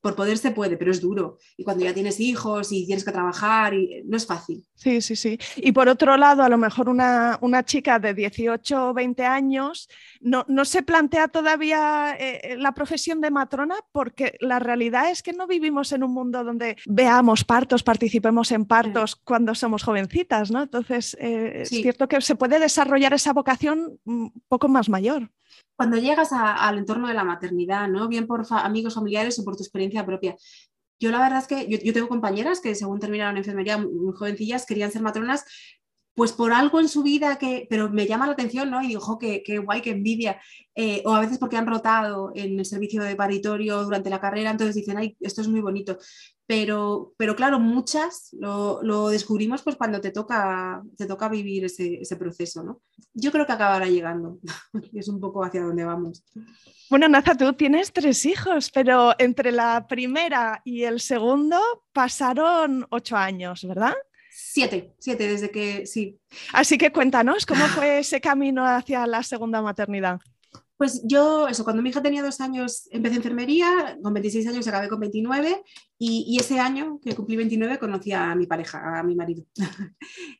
por poder se puede, pero es duro. Y cuando ya tienes hijos y tienes que trabajar, y, no es fácil. Sí, sí, sí. Y por otro lado, a lo mejor una, chica de 18 o 20 años no, no se plantea todavía eh, la profesión de matrona porque la realidad es que no vivimos en un mundo donde veamos partos, participemos en partos cuando somos jovencitas, ¿no? Entonces, eh, es cierto que se puede desarrollar esa vocación un poco más mayor cuando llegas al entorno de la maternidad, ¿no? Bien por amigos familiares o por tu experiencia propia. Yo la verdad es que yo, tengo compañeras que según terminaron enfermería muy jovencillas querían ser matronas pues por algo en su vida que, pero me llama la atención, ¿no? Y dijo que, guay, que envidia. Eh, o a veces porque han rotado en el servicio de paritorio durante la carrera, entonces dicen, ay, esto es muy bonito. Pero, pero claro, muchas lo, descubrimos pues cuando te toca, te toca vivir ese, ese proceso, ¿no? Yo creo que acabará llegando. es un poco hacia donde vamos. Bueno, Naza, tú tienes tres hijos, pero entre la primera y el segundo pasaron ocho años, ¿verdad? Siete, siete desde que sí. Así que cuéntanos, ¿cómo fue ese camino hacia la segunda maternidad? Pues yo, eso, cuando mi hija tenía dos años empecé enfermería, con 26 años acabé con 29 y, ese año que cumplí 29 conocí a mi pareja, a mi marido.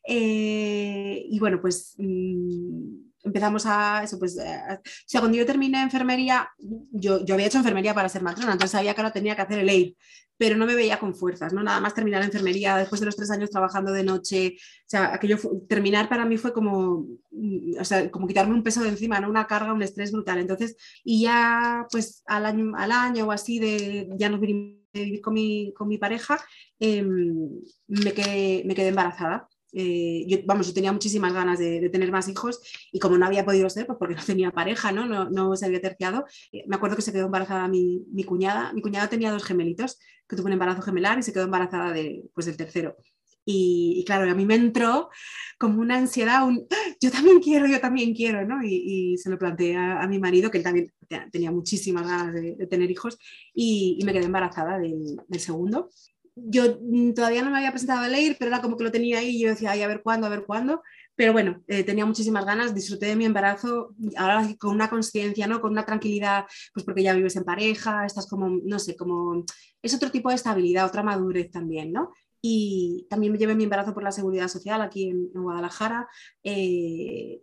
Eh, y bueno, pues... Mm, empezamos a eso, pues, eh, o sea, cuando yo terminé enfermería, yo, yo había hecho enfermería para ser matrona, entonces sabía que ahora tenía que hacer el EIR, pero no me veía con fuerzas, ¿no? Nada más terminar enfermería después de los tres años trabajando de noche, o sea, aquello terminar para mí fue como, mm, o sea, como quitarme un peso de encima, ¿no? Una carga, un estrés brutal. Entonces, y ya, pues, al año, al año o así de, ya nos vinimos a vivir con mi, con mi pareja, em, me, quedé, me quedé embarazada. Eh, yo, vamos, yo tenía muchísimas ganas de, tener más hijos y como no había podido ser, pues porque no tenía pareja, ¿no? No, no se había terciado, eh, me acuerdo que se quedó embarazada mi, mi, cuñada. Mi cuñada tenía dos gemelitos, que tuvo un embarazo gemelar y se quedó embarazada de, pues, del tercero. Y, claro, a mí me entró como una ansiedad, un, yo también quiero, yo también quiero, ¿no? Y, se lo planteé a, mi marido, que él también tenía muchísimas ganas de, tener hijos, y, me quedé embarazada del, del segundo yo mm, todavía no me había presentado a leer, pero era como que lo tenía ahí y yo decía, ay, a ver cuándo, a ver cuándo. Pero bueno, eh, tenía muchísimas ganas, disfruté de mi embarazo, ahora con una conciencia, ¿no? Con una tranquilidad, pues porque ya vives en pareja, estás como, no sé, como, es otro tipo de estabilidad, otra madurez también, ¿no? Y también me llevé mi embarazo por la seguridad social aquí en, Guadalajara. Eh,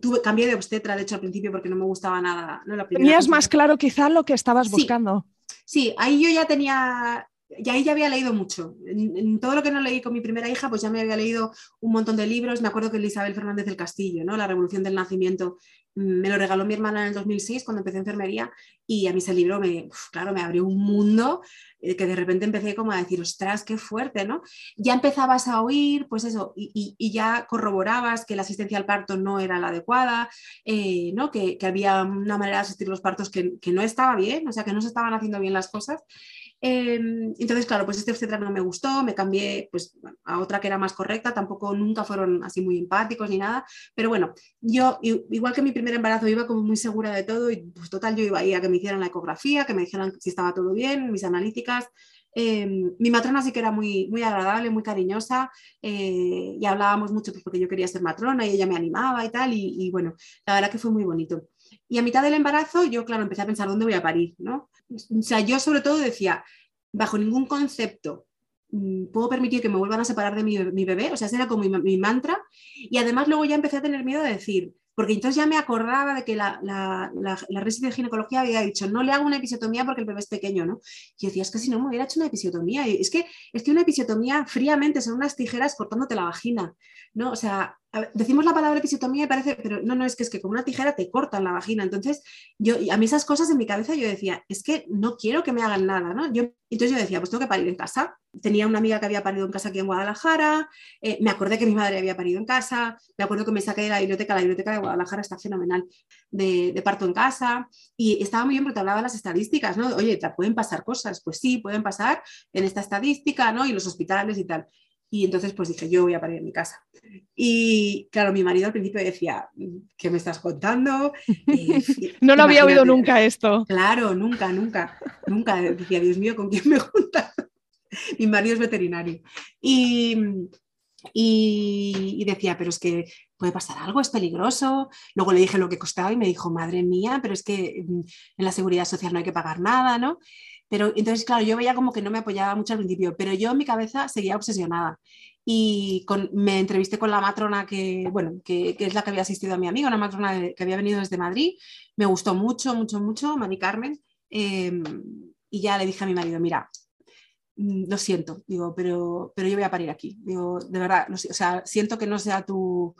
tuve, cambié de obstetra, de hecho, al principio porque no me gustaba nada. ¿no? Tenías más claro quizá lo que estabas buscando. Sí, ahí yo ya tenía y ahí ya había leído mucho. En, todo lo que no leí con mi primera hija, pues ya me había leído un montón de libros. Me acuerdo que Isabel Fernández del Castillo, ¿no? La Revolución del Nacimiento, mm, me lo regaló mi hermana en el 2006 cuando empecé enfermería y a mí ese libro me, claro, me abrió un mundo eh, que de repente empecé como a decir, ostras, qué fuerte, ¿no? Ya empezabas a oír, pues eso, y, ya corroborabas que la asistencia al parto no era la adecuada, eh, ¿no? Que, había una manera de asistir los partos que, que no estaba bien, o sea, que no se estaban haciendo bien las cosas. Em, entonces, claro, pues este obstetra no me gustó, me cambié pues, a otra que era más correcta, tampoco nunca fueron así muy empáticos ni nada, pero bueno, yo igual que mi primer embarazo iba como muy segura de todo y pues total yo iba ahí a que me hicieran la ecografía, que me dijeran si estaba todo bien, mis analíticas. Em, mi matrona sí que era muy, muy agradable, muy cariñosa eh, y hablábamos mucho pues, porque yo quería ser matrona y ella me animaba y tal y, y bueno, la verdad que fue muy bonito. Y a mitad del embarazo yo, claro, empecé a pensar dónde voy a parir, ¿no? O sea, yo sobre todo decía, bajo ningún concepto mm, puedo permitir que me vuelvan a separar de mi, bebé, o sea, ese era como mi, mantra. Y además luego ya empecé a tener miedo de decir, porque entonces ya me acordaba de que la, la, la, de ginecología había dicho, no le hago una episiotomía porque el bebé es pequeño, ¿no? Y decía, es que si no me hubiera hecho una episiotomía, es que, es que una episiotomía fríamente son unas tijeras cortándote la vagina, ¿no? O sea, decimos la palabra episiotomía y parece, pero no, no, es que es que con una tijera te cortan la vagina. Entonces, yo, a mí esas cosas en mi cabeza yo decía, es que no quiero que me hagan nada, ¿no? Yo, entonces yo decía, pues tengo que parir en casa. Tenía una amiga que había parido en casa aquí en Guadalajara, eh, me acordé que mi madre había parido en casa, me acuerdo que me saqué de la biblioteca, la biblioteca de Guadalajara está fenomenal, de, parto en casa, y estaba muy bien porque hablaba de las estadísticas, ¿no? Oye, ¿te pueden pasar cosas? Pues sí, pueden pasar en esta estadística, ¿no? Y los hospitales y tal. Y entonces pues dije, yo voy a parir en mi casa. Y claro, mi marido al principio decía, ¿qué me estás contando? no lo había oído nunca esto. Claro, nunca, nunca, nunca. Decía, Dios mío, ¿con quién me juntas? mi marido es veterinario. Y, y, decía, pero es que puede pasar algo, es peligroso. Luego le dije lo que costaba y me dijo, madre mía, pero es que en la seguridad social no hay que pagar nada, ¿no? Pero entonces, claro, yo veía como que no me apoyaba mucho al principio, pero yo en mi cabeza seguía obsesionada. Y me entrevisté con la matrona que, bueno, que, es la que había asistido a mi amiga, una matrona que había venido desde Madrid. Me gustó mucho, mucho, mucho, Mani Carmen. Em, y ya le dije a mi marido, mira, mm, lo siento, digo, pero, pero yo voy a parir aquí. Digo, de verdad, o sea, siento que no sea tu,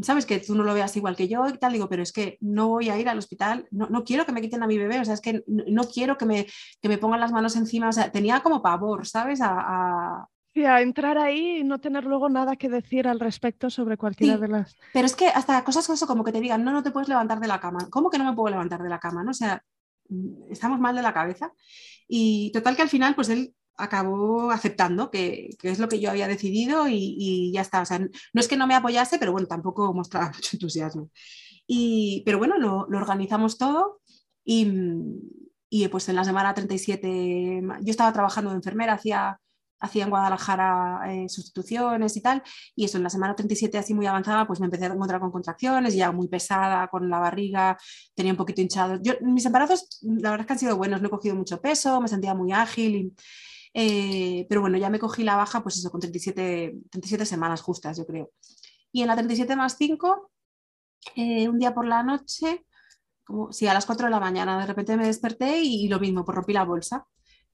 sabes, que tú no lo veas igual que yo y tal, digo, pero es que no voy a ir al hospital, no, no quiero que me quiten a mi bebé, o sea, es que no, quiero que me, que me pongan las manos encima, o sea, tenía como pavor, ¿sabes? A, a... a entrar ahí y no tener luego nada que decir al respecto sobre cualquiera de las... Pero es que hasta cosas como que te digan, no, no te puedes levantar de la cama, ¿cómo que no me puedo levantar de la cama? ¿no? O sea, estamos mal de la cabeza. Y total que al final, pues él acabó aceptando que, es lo que yo había decidido y, ya está. O sea, no es que no me apoyase, pero bueno, tampoco mostraba mucho entusiasmo. Y, pero bueno, lo, organizamos todo y, y, pues en la semana 37 yo estaba trabajando de enfermera, hacía hacía en Guadalajara eh, sustituciones y tal, y eso en la semana 37 así muy avanzada, pues me empecé a encontrar con contracciones, ya muy pesada, con la barriga, tenía un poquito hinchado. Yo, mis embarazos, la verdad es que han sido buenos, no he cogido mucho peso, me sentía muy ágil, eh, pero bueno, ya me cogí la baja, pues eso, con 37, 37 semanas justas, yo creo. Y en la 37 más 5, eh, un día por la noche, como, sí, a las 4 de la mañana, de repente me desperté y, y lo mismo, pues rompí la bolsa.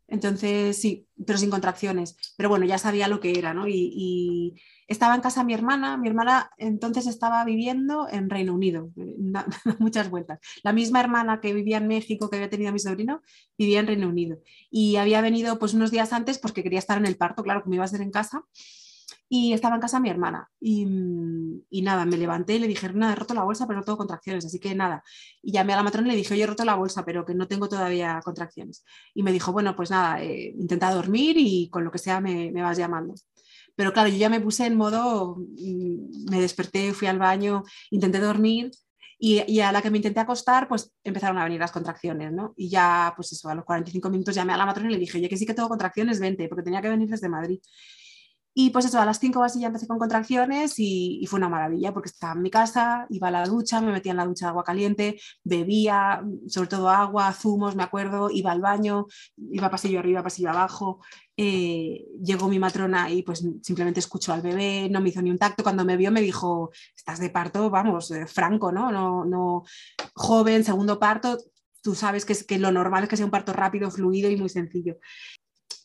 Entonces, sí, pero sin contracciones. Pero bueno, ya sabía lo que era, ¿no? Y, estaba en casa mi hermana. Mi hermana entonces estaba viviendo en Reino Unido, muchas vueltas. La misma hermana que vivía en México, que había tenido a mi sobrino, vivía en Reino Unido. Y había venido pues unos días antes porque quería estar en el parto, claro, como iba a ser en casa y estaba en casa mi hermana. Y, y, nada, me levanté y le dije, nada, he roto la bolsa, pero no tengo contracciones, así que nada. Y llamé a la matrona y le dije, oye, he roto la bolsa, pero que no tengo todavía contracciones. Y me dijo, bueno, pues nada, eh, intenta dormir y con lo que sea me, me, vas llamando. Pero claro, yo ya me puse en modo, mm, me desperté, fui al baño, intenté dormir y, y, a la que me intenté acostar, pues empezaron a venir las contracciones, ¿no? Y ya, pues eso, a los 45 minutos llamé a la matrona y le dije, oye, que sí que tengo contracciones, vente, porque tenía que venir desde Madrid. Y pues eso, a las 5 así ya empecé con contracciones y, fue una maravilla porque estaba en mi casa, iba a la ducha, me metía en la ducha de agua caliente, bebía sobre todo agua, zumos, me acuerdo, iba al baño, iba pasillo arriba, pasillo abajo. Eh, llegó mi matrona y pues simplemente escuchó al bebé, no me hizo ni un tacto. Cuando me vio me dijo, estás de parto, vamos, eh, franco, ¿no? ¿no? No, joven, segundo parto, tú sabes que, es, que lo normal es que sea un parto rápido, fluido y muy sencillo.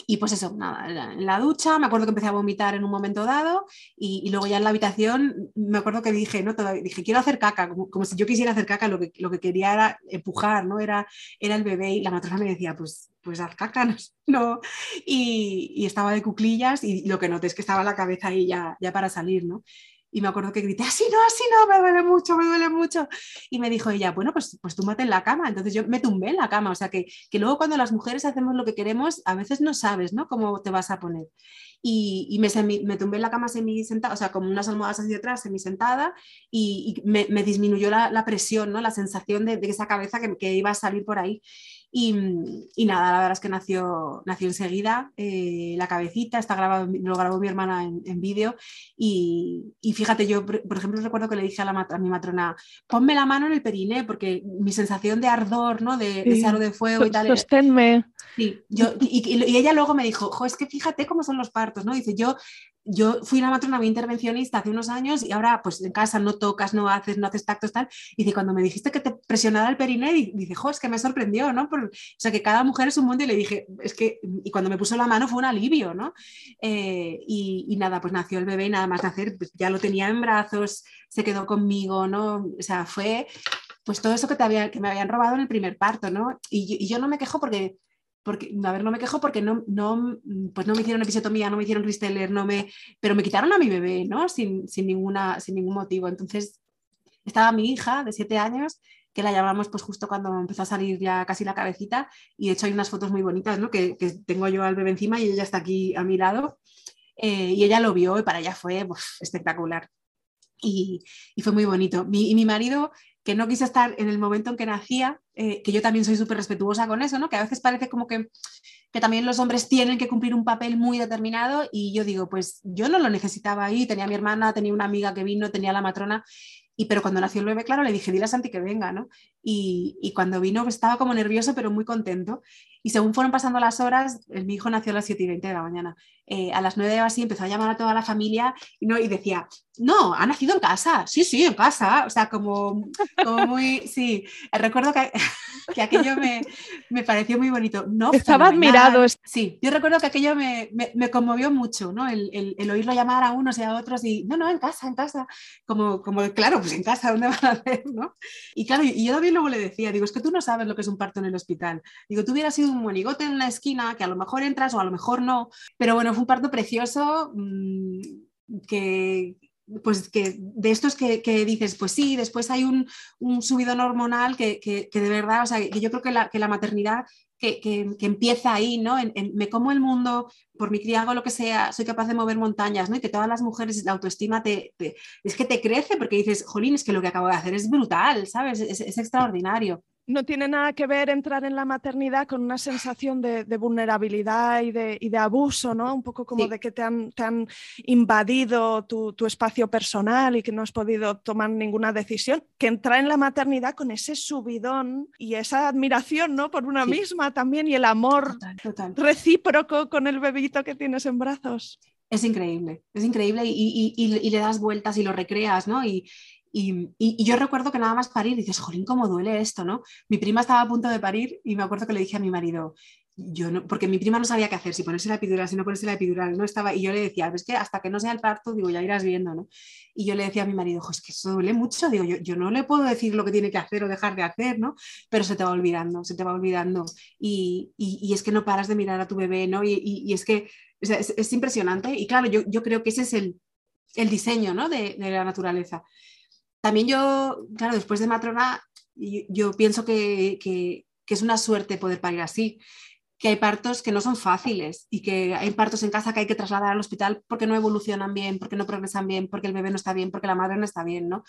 Y pues eso, nada, en la ducha, me acuerdo que empecé a vomitar en un momento dado y, luego ya en la habitación me acuerdo que dije, ¿no? dije, quiero hacer caca, como, si yo quisiera hacer caca, lo que, lo que quería era empujar, ¿no? Era, era el bebé y la matrona me decía, pues, pues haz caca, no. Y, y, estaba de cuclillas y lo que noté es que estaba la cabeza ahí ya, ya para salir, ¿no? Y me acuerdo que grité, así no, así no, me duele mucho, me duele mucho. Y me dijo ella, bueno, pues, pues túmbate en la cama. Entonces yo me tumbé en la cama. O sea que, que luego cuando las mujeres hacemos lo que queremos, a veces no sabes, ¿no? Cómo te vas a poner. Y, y me, me, tumbé en la cama semi sentada, o sea, como unas almohadas hacia atrás, semi sentada, y, y me, me, disminuyó la, la, presión, ¿no? La sensación de, de esa cabeza que, que, iba a salir por ahí. Y, y, nada, la verdad es que nació, nació enseguida eh, la cabecita, está grabado, lo grabó mi hermana en, en vídeo y, y, fíjate, yo por ejemplo recuerdo que le dije a, la, a mi matrona, ponme la mano en el periné porque mi sensación de ardor, ¿no? de, sí. de de fuego y tal. Sosténme. Sí, yo, y, y, ella luego me dijo, jo, es que fíjate cómo son los partos, ¿no? Dice, yo yo fui una matrona muy intervencionista hace unos años y ahora pues en casa no tocas, no haces, no haces tactos, tal. Y dice, cuando me dijiste que te presionara el periné, dice, jo, que me sorprendió, ¿no? Por, o sea, que cada mujer es un mundo y le dije, es que, y cuando me puso la mano fue un alivio, ¿no? Eh, y, y, nada, pues nació el bebé y nada más nacer, pues ya lo tenía en brazos, se quedó conmigo, ¿no? O sea, fue pues todo eso que, te había, que me habían robado en el primer parto, ¿no? Y, y yo no me quejo porque porque, a ver, no me quejo porque no, no, pues no me hicieron episiotomía, no me hicieron Risteller, no me, pero me quitaron a mi bebé, ¿no? Sin, sin, ninguna, sin ningún motivo. Entonces, estaba mi hija de siete años, que la llamamos pues justo cuando empezó a salir ya casi la cabecita, y de hecho hay unas fotos muy bonitas, ¿no? Que, que tengo yo al bebé encima y ella está aquí a mi lado, eh, y ella lo vio y para ella fue pues, espectacular. Y, y, fue muy bonito. Mi, y mi marido que no quise estar en el momento en que nacía, eh, que yo también soy súper respetuosa con eso, ¿no? Que a veces parece como que, que, también los hombres tienen que cumplir un papel muy determinado y yo digo, pues yo no lo necesitaba ahí, tenía mi hermana, tenía una amiga que vino, tenía la matrona y pero cuando nació el bebé, claro, le dije, dile a Santi que venga, ¿no? Y, y cuando vino estaba como nervioso, pero muy contento. Y según fueron pasando las horas, mi hijo nació a las 7 y 20 de la mañana. Eh, a las 9 o así empezó a llamar a toda la familia y, no, y decía, no, ha nacido en casa, sí, sí, en casa. O sea, como, como muy, sí, recuerdo que, que aquello me, me, pareció muy bonito. No, Estaba admirado. Sí, yo recuerdo que aquello me, me, conmovió mucho, ¿no? El, el, el, oírlo llamar a unos y a otros y, no, no, en casa, en casa. Como, como claro, pues en casa, ¿dónde van a hacer, no? Y claro, y yo también luego le decía, digo, es que tú no sabes lo que es un parto en el hospital. Digo, tú hubieras sido un monigote en una esquina que a lo mejor entras o a lo mejor no, pero bueno, fue un parto precioso mmm, que, pues que de estos que, que, dices, pues sí, después hay un, un subidón hormonal que, que, de verdad, o sea, que yo creo que la, que la maternidad que, empieza ahí, ¿no? En, me como el mundo, por mi cría hago lo que sea, soy capaz de mover montañas, ¿no? Y que todas las mujeres, la autoestima te, es que te crece porque dices, jolín, es que lo que acabo de hacer es brutal, ¿sabes? Es, es extraordinario no tiene nada que ver entrar en la maternidad con una sensación de, de vulnerabilidad y de, y de, abuso, ¿no? Un poco como sí. de que te han, te han invadido tu, tu, espacio personal y que no has podido tomar ninguna decisión, que entrar en la maternidad con ese subidón y esa admiración, ¿no? Por una sí. misma también y el amor total, total. recíproco con el bebito que tienes en brazos. Es increíble, es increíble y, y, y, y, le das vueltas y lo recreas, ¿no? Y, y, yo recuerdo que nada más parir, dices, jolín, cómo duele esto, ¿no? Mi prima estaba a punto de parir y me acuerdo que le dije a mi marido, yo no, porque mi prima no sabía qué hacer, si ponerse la epidural, si no ponerse la epidural, no estaba, y yo le decía, ves que hasta que no sea el parto, digo, ya irás viendo, ¿no? Y yo le decía a mi marido, es que eso duele mucho, digo, yo, yo no le puedo decir lo que tiene que hacer o dejar de hacer, ¿no? Pero se te va olvidando, se te va olvidando. Y, y, es que no paras de mirar a tu bebé, ¿no? Y, y es que es, es, impresionante. Y claro, yo, yo creo que ese es el, el diseño, ¿no? De, de la naturaleza. También yo, claro, después de matrona, yo, pienso que, que, es una suerte poder parir así, que hay partos que no son fáciles y que hay partos en casa que hay que trasladar al hospital porque no evolucionan bien, porque no progresan bien, porque el bebé no está bien, porque la madre no está bien, ¿no?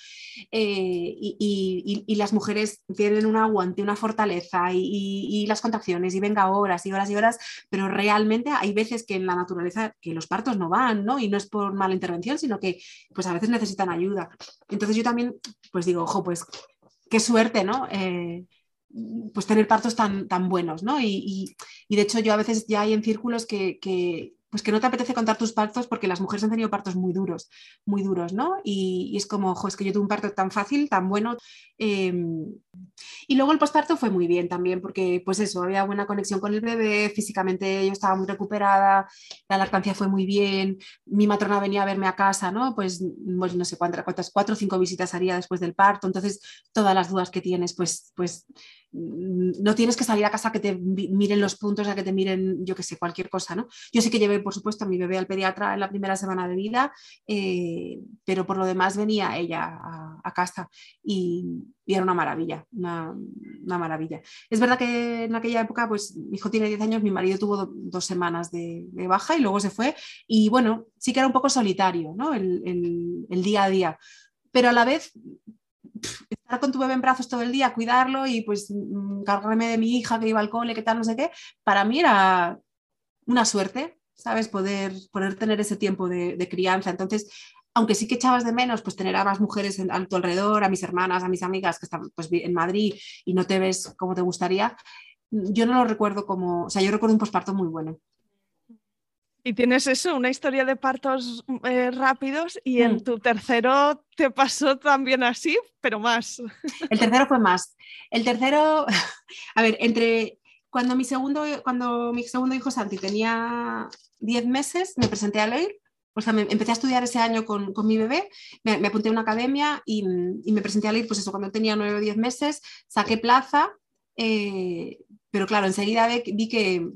Eh, y, y, y, las mujeres tienen un aguante, una fortaleza y, las contracciones y venga horas y horas y horas, pero realmente hay veces que en la naturaleza que los partos no van, ¿no? Y no es por mala intervención, sino que pues a veces necesitan ayuda. Entonces yo también pues digo, ojo, pues qué suerte, ¿no? Eh, pues tener partos tan, tan buenos, ¿no? Y, y, y, de hecho yo a veces ya hay en círculos que, que, pues que no te apetece contar tus partos porque las mujeres han tenido partos muy duros, muy duros, ¿no? Y, es como, ojo, es que yo tuve un parto tan fácil, tan bueno. Eh, y luego el posparto fue muy bien también porque, pues eso, había buena conexión con el bebé, físicamente yo estaba muy recuperada, la lactancia fue muy bien, mi matrona venía a verme a casa, ¿no? Pues, pues no sé cuántas, cuántas, cuatro o cinco visitas haría después del parto, entonces todas las dudas que tienes, pues, pues no tienes que salir a casa que te miren los puntos, a que te miren, yo que sé, cualquier cosa, ¿no? Yo sí que llevé, por supuesto, mi bebé al pediatra en la primera semana de vida, eh, pero por lo demás venía ella a, casa y, era una maravilla, una, maravilla. Es verdad que en aquella época, pues mi hijo tiene 10 años, mi marido tuvo do, dos semanas de, baja y luego se fue y bueno, sí que era un poco solitario, ¿no? el día a día, pero a la vez estar con tu bebé en brazos todo el día, cuidarlo y pues cargarme de mi hija que iba al cole, que tal, no sé qué, para mí era una suerte, ¿sabes? Poder, poder tener ese tiempo de, de crianza. Entonces, aunque sí que echabas de menos, pues tener a más mujeres en, a tu alrededor, a mis hermanas, a mis amigas que están pues, en Madrid y no te ves como te gustaría, yo no lo recuerdo como, o sea, yo recuerdo un posparto muy bueno. Y tienes eso, una historia de partos eh, rápidos y en mm. tu tercero te pasó también así, pero más. El tercero fue más. El tercero, a ver, entre cuando mi segundo, cuando mi segundo hijo Santi tenía 10 meses, me presenté a leer. O sea, me, empecé a estudiar ese año con, con mi bebé, me, me, apunté a una academia y, y, me presenté a leer, pues eso, cuando tenía 9 o 10 meses, saqué plaza, eh, pero claro, enseguida vi, que,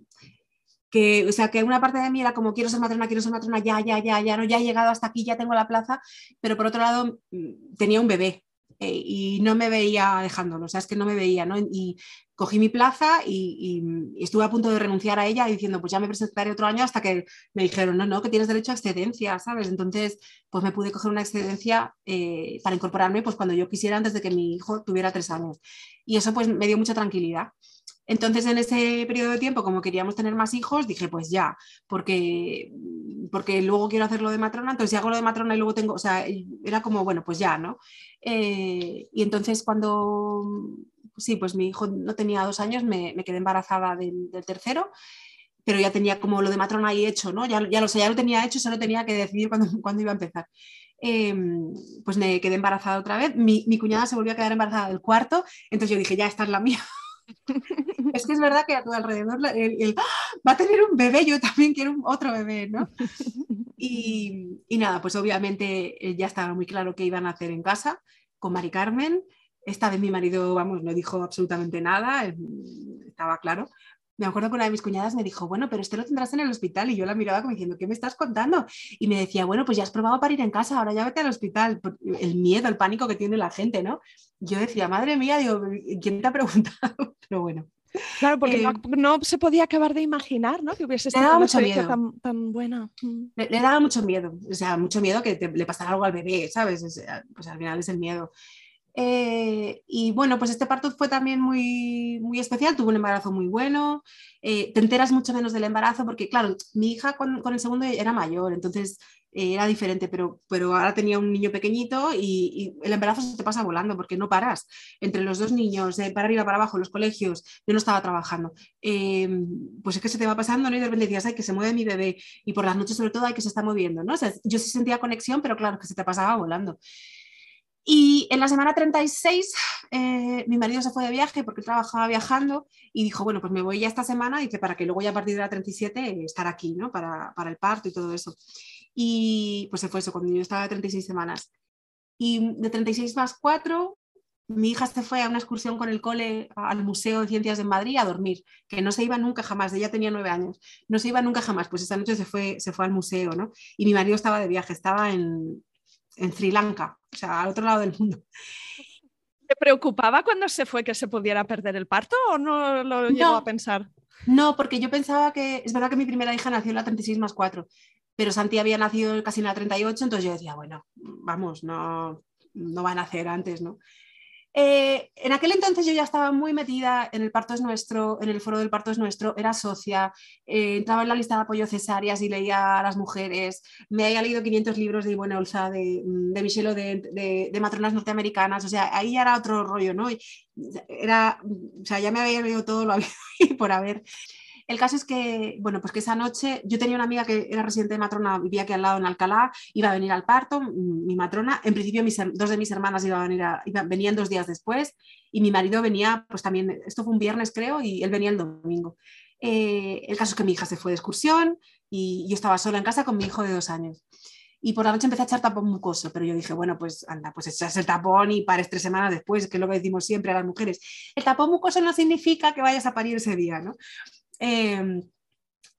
que, o sea, que una parte de mí era como quiero ser matrona, quiero ser matrona, ya, ya, ya, ya, no, ya he llegado hasta aquí, ya tengo la plaza, pero por otro lado mm, tenía un bebé eh, y no me veía dejándolo, o sea, es que no me veía, ¿no? Y cogí mi plaza y, estuve a punto de renunciar a ella diciendo, pues ya me presentaré otro año hasta que me dijeron, no, no, que tienes derecho a excedencia, ¿sabes? Entonces, pues me pude coger una excedencia eh, para incorporarme pues cuando yo quisiera antes de que mi hijo tuviera tres años. Y eso pues me dio mucha tranquilidad. Entonces, en ese periodo de tiempo, como queríamos tener más hijos, dije, pues ya, porque, porque luego quiero hacer lo de matrona, entonces si hago lo de matrona y luego tengo, o sea, era como, bueno, pues ya, ¿no? Eh, y entonces cuando, sí, pues mi hijo no tenía dos años, me, quedé embarazada del, tercero, pero ya tenía como lo de matrona ahí hecho, ¿no? Ya, ya, lo, ya lo tenía hecho, solo tenía que decidir cuándo, iba a empezar. Em, pues me quedé embarazada otra vez. Mi, mi, cuñada se volvió a quedar embarazada del cuarto, entonces yo dije, ya, esta es la mía. es que es verdad que a tu alrededor el, ¡ah! va a tener un bebé, yo también quiero otro bebé, ¿no? Y, nada, pues obviamente eh, ya estaba muy claro que iban a hacer en casa con Mari Carmen. Esta vez mi marido, vamos, no dijo absolutamente nada, eh, estaba claro, me acuerdo que una de mis cuñadas me dijo, bueno, pero este lo tendrás en el hospital. Y yo la miraba como diciendo, ¿qué me estás contando? Y me decía, bueno, pues ya has probado para ir en casa, ahora ya vete al hospital. El miedo, el pánico que tiene la gente, ¿no? Yo decía, madre mía, digo, ¿quién te ha preguntado? Pero bueno. Claro, porque no, eh, se podía acabar de imaginar, ¿no? Que hubiese estado mucho miedo. Tan, tan, buena. Mm. Le, daba mucho miedo, o sea, mucho miedo que le pasara algo al bebé, ¿sabes? pues al final es el miedo. Eh, y bueno, pues este parto fue también muy, muy especial, tuvo un embarazo muy bueno, eh, te enteras mucho menos del embarazo porque claro, mi hija con, con el segundo era mayor, entonces eh, era diferente, pero, pero ahora tenía un niño pequeñito y, el embarazo se te pasa volando porque no paras. Entre los dos niños, para arriba, para abajo, los colegios, yo no estaba trabajando. pues es que se te va pasando, ¿no? Y de repente decías, ay, que se mueve mi bebé y por las noches sobre todo hay que se está moviendo, ¿no? O sea, yo sí sentía conexión, pero claro, que se te pasaba volando. Y en la semana 36 eh, mi marido se fue de viaje porque trabajaba viajando y dijo, bueno, pues me voy ya esta semana, dice, para que luego ya a partir de la 37 eh, estar aquí, ¿no? Para, para, el parto y todo eso. Y pues se fue eso, cuando yo estaba de 36 semanas. Y de 36 más 4, mi hija se fue a una excursión con el cole al Museo de Ciencias de Madrid a dormir, que no se iba nunca jamás, ella tenía nueve años, no se iba nunca jamás, pues esa noche se fue, se fue al museo, ¿no? Y mi marido estaba de viaje, estaba en, en Sri Lanka, o sea, al otro lado del mundo. ¿Te preocupaba cuando se fue que se pudiera perder el parto o no lo llegó a pensar? No, porque yo pensaba que, es verdad que mi primera hija nació en la 36 más 4, pero Santi había nacido casi en la 38, entonces yo decía, bueno, vamos, no, no va a nacer antes, ¿no? Eh, en aquel entonces yo ya estaba muy metida en el parto es nuestro, en el foro del parto es nuestro, era socia, eh, entraba en la lista de apoyo cesáreas y leía a las mujeres, me había leído 500 libros de Ivone Olsa, de, de Michelle de, matronas norteamericanas, o sea, ahí era otro rollo, ¿no? Era, o sea, ya me había leído todo lo había por haber. El caso es que, bueno, pues que esa noche yo tenía una amiga que era residente de matrona, vivía aquí al lado en Alcalá, iba a venir al parto, mi matrona, en principio mis, dos de mis hermanas iban a venir venían dos días después y mi marido venía, pues también, esto fue un viernes creo, y él venía el domingo. Eh, el caso es que mi hija se fue de excursión y yo estaba sola en casa con mi hijo de dos años. Y por la noche empecé a echar tapón mucoso, pero yo dije, bueno, pues anda, pues echas el tapón y pares tres semanas después, que es lo que decimos siempre a las mujeres. El tapón mucoso no significa que vayas a parir ese día, ¿no?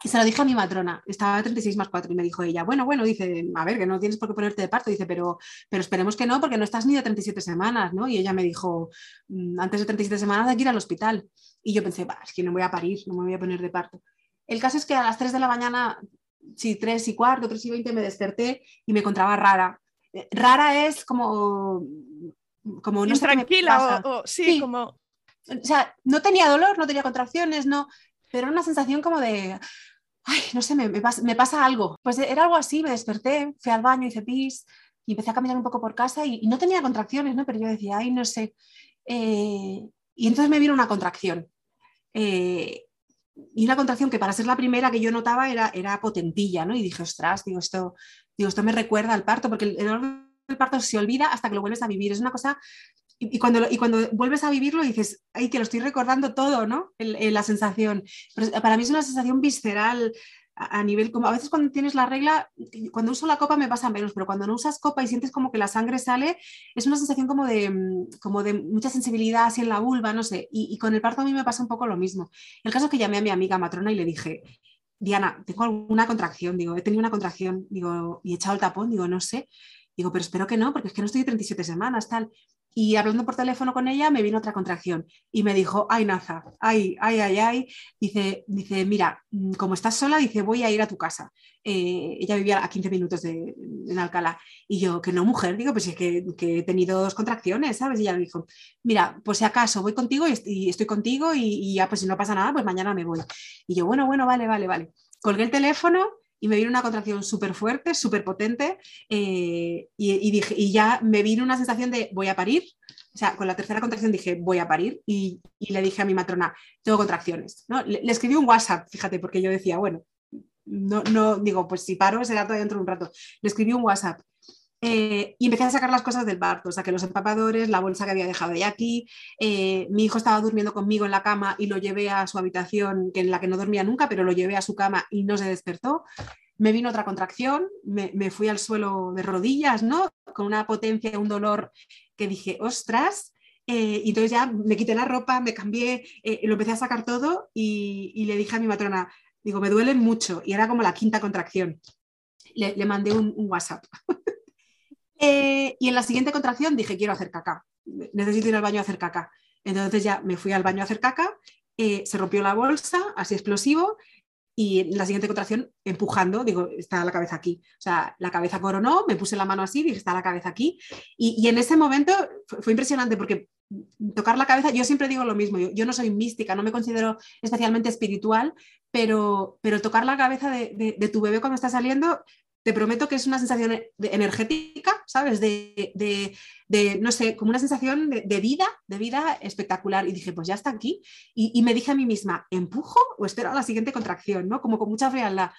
Y se lo dije a mi matrona, estaba 36 más 4 y me dijo ella, bueno, bueno, dice, a ver, que no tienes por qué ponerte de parto, dice, pero, pero esperemos que no, porque no estás ni de 37 semanas, ¿no? Y ella me dijo, mm, antes de 37 semanas hay que ir al hospital. Y yo pensé, es que no voy a parir, no me voy a poner de parto. El caso es que a las 3 de la mañana, sí, 3 y cuarto, 3 y 20 me desperté y me encontraba rara. Eh, rara es como... como no tranquila o, sí, como... O sea, no tenía dolor, no tenía contracciones, no, pero era una sensación como de, ay, no sé, me, pasa, algo. Pues era algo así, me desperté, fui al baño, hice pis y empecé a caminar un poco por casa y, no tenía contracciones, ¿no? Pero yo decía, ay, no sé. Eh, y entonces me vino una contracción. Eh, y una contracción que para ser la primera que yo notaba era, era potentilla, ¿no? Y dije, ostras, digo, esto, digo, esto me recuerda al parto, porque el, el parto se olvida hasta que lo vuelves a vivir. Es una cosa y, cuando, y cuando vuelves a vivirlo dices, ay, que lo estoy recordando todo, ¿no? la sensación. para mí es una sensación visceral a, nivel, como a veces cuando tienes la regla, cuando uso la copa me pasa menos, pero cuando no usas copa y sientes como que la sangre sale, es una sensación como de, mm, como de mucha sensibilidad así en la vulva, no sé. Y, con el parto a mí me pasa un poco lo mismo. El caso es que llamé a mi amiga matrona y le dije, Diana, tengo alguna contracción, digo, he tenido una contracción, digo, y he echado el tapón, digo, no sé Digo, pero espero que no, porque es que no estoy de 37 semanas, tal. Y hablando por teléfono con ella, me vino otra contracción y me dijo, ay, Naza, ay, ay, ay, ay. Dice, dice, mira, mm, como estás sola, dice, voy a ir a tu casa. Eh, ella vivía a 15 minutos de, en Alcalá. Y yo, que no, mujer, digo, pues es que, que, he tenido dos contracciones, ¿sabes? Y ella me dijo, mira, pues si acaso voy contigo y, estoy contigo y, y, ya, pues si no pasa nada, pues mañana me voy. Y yo, bueno, bueno, vale, vale, vale. Colgué el teléfono y me vino una contracción súper fuerte, súper potente, eh, y, dije, y ya me vino una sensación de voy a parir. O sea, con la tercera contracción dije voy a parir y, le dije a mi matrona, tengo contracciones. ¿no? Le, escribí un WhatsApp, fíjate, porque yo decía, bueno, no, no digo, pues si paro será todavía dentro de un rato. Le escribí un WhatsApp eh, y empecé a sacar las cosas del barco, saqué los empapadores, la bolsa que había dejado ahí aquí. Eh, mi hijo estaba durmiendo conmigo en la cama y lo llevé a su habitación, que en la que no dormía nunca, pero lo llevé a su cama y no se despertó. Me vino otra contracción, me, fui al suelo de rodillas, ¿no? Con una potencia, un dolor que dije, ostras. Eh, y entonces ya me quité la ropa, me cambié, lo empecé a sacar todo y, le dije a mi matrona, digo, me duelen mucho. Y era como la quinta contracción. Le, mandé un, un WhatsApp. Eh, y en la siguiente contracción dije, quiero hacer caca, necesito ir al baño a hacer caca. Entonces ya me fui al baño a hacer caca, eh, se rompió la bolsa, así explosivo, y en la siguiente contracción empujando, digo, está la cabeza aquí. O sea, la cabeza coronó, me puse la mano así, dije, está la cabeza aquí. Y, en ese momento fue, impresionante porque tocar la cabeza, yo siempre digo lo mismo, yo, no soy mística, no me considero especialmente espiritual, pero, pero tocar la cabeza de, de tu bebé cuando está saliendo te prometo que es una sensación energética, ¿sabes? De, no sé, como una sensación de, vida, de vida espectacular. Y dije, pues ya está aquí. Y, me dije a mí misma, ¿empujo o espero la siguiente contracción? ¿no? Como con mucha frialdad.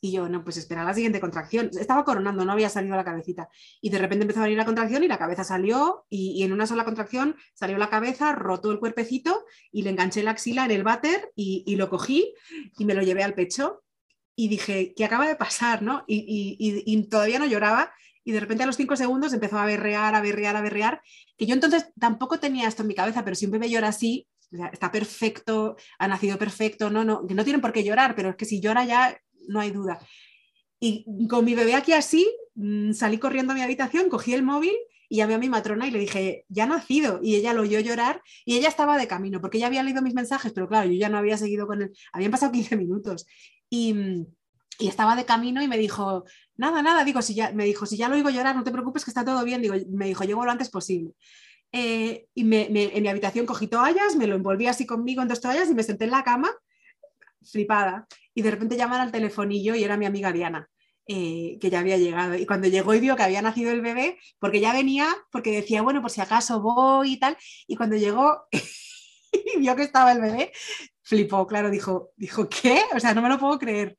Y yo, no, pues espera la siguiente contracción. Estaba coronando, no había salido la cabecita. Y de repente empezó a venir la contracción y la cabeza salió y, en una sola contracción salió la cabeza, rotó el cuerpecito y le enganché la axila en el váter y lo cogí y me lo llevé al pecho y dije, ¿qué acaba de pasar? ¿no? Y, todavía no lloraba y de repente a los cinco segundos empezó a berrear, a berrear, a berrear, que yo entonces tampoco tenía esto en mi cabeza, pero si un bebé llora así, está perfecto, ha nacido perfecto, no, no, que no tienen por qué llorar, pero es que si llora ya no hay duda. Y con mi bebé aquí así, mm, salí corriendo a mi habitación, cogí el móvil y llamé a mi matrona y le dije, ya ha nacido. Y ella lo oyó llorar y ella estaba de camino, porque ella había leído mis mensajes, pero claro, yo ya no había seguido con él. Habían pasado 15 minutos. Y, estaba de camino y me dijo, nada, nada, digo, si ya, me dijo, si ya lo oigo llorar, no te preocupes que está todo bien, digo, me dijo, llego lo antes posible. Eh, y en mi habitación cogí toallas, me lo envolví así conmigo en dos toallas y me senté en la cama, flipada. Y de repente llaman al telefonillo y era mi amiga Diana. Eh, que ya había llegado. Y cuando llegó y vio que había nacido el bebé, porque ya venía, porque decía, bueno, por si acaso voy y tal, y cuando llegó y vio que estaba el bebé, flipó, claro, dijo, dijo, ¿qué? O sea, no me lo puedo creer.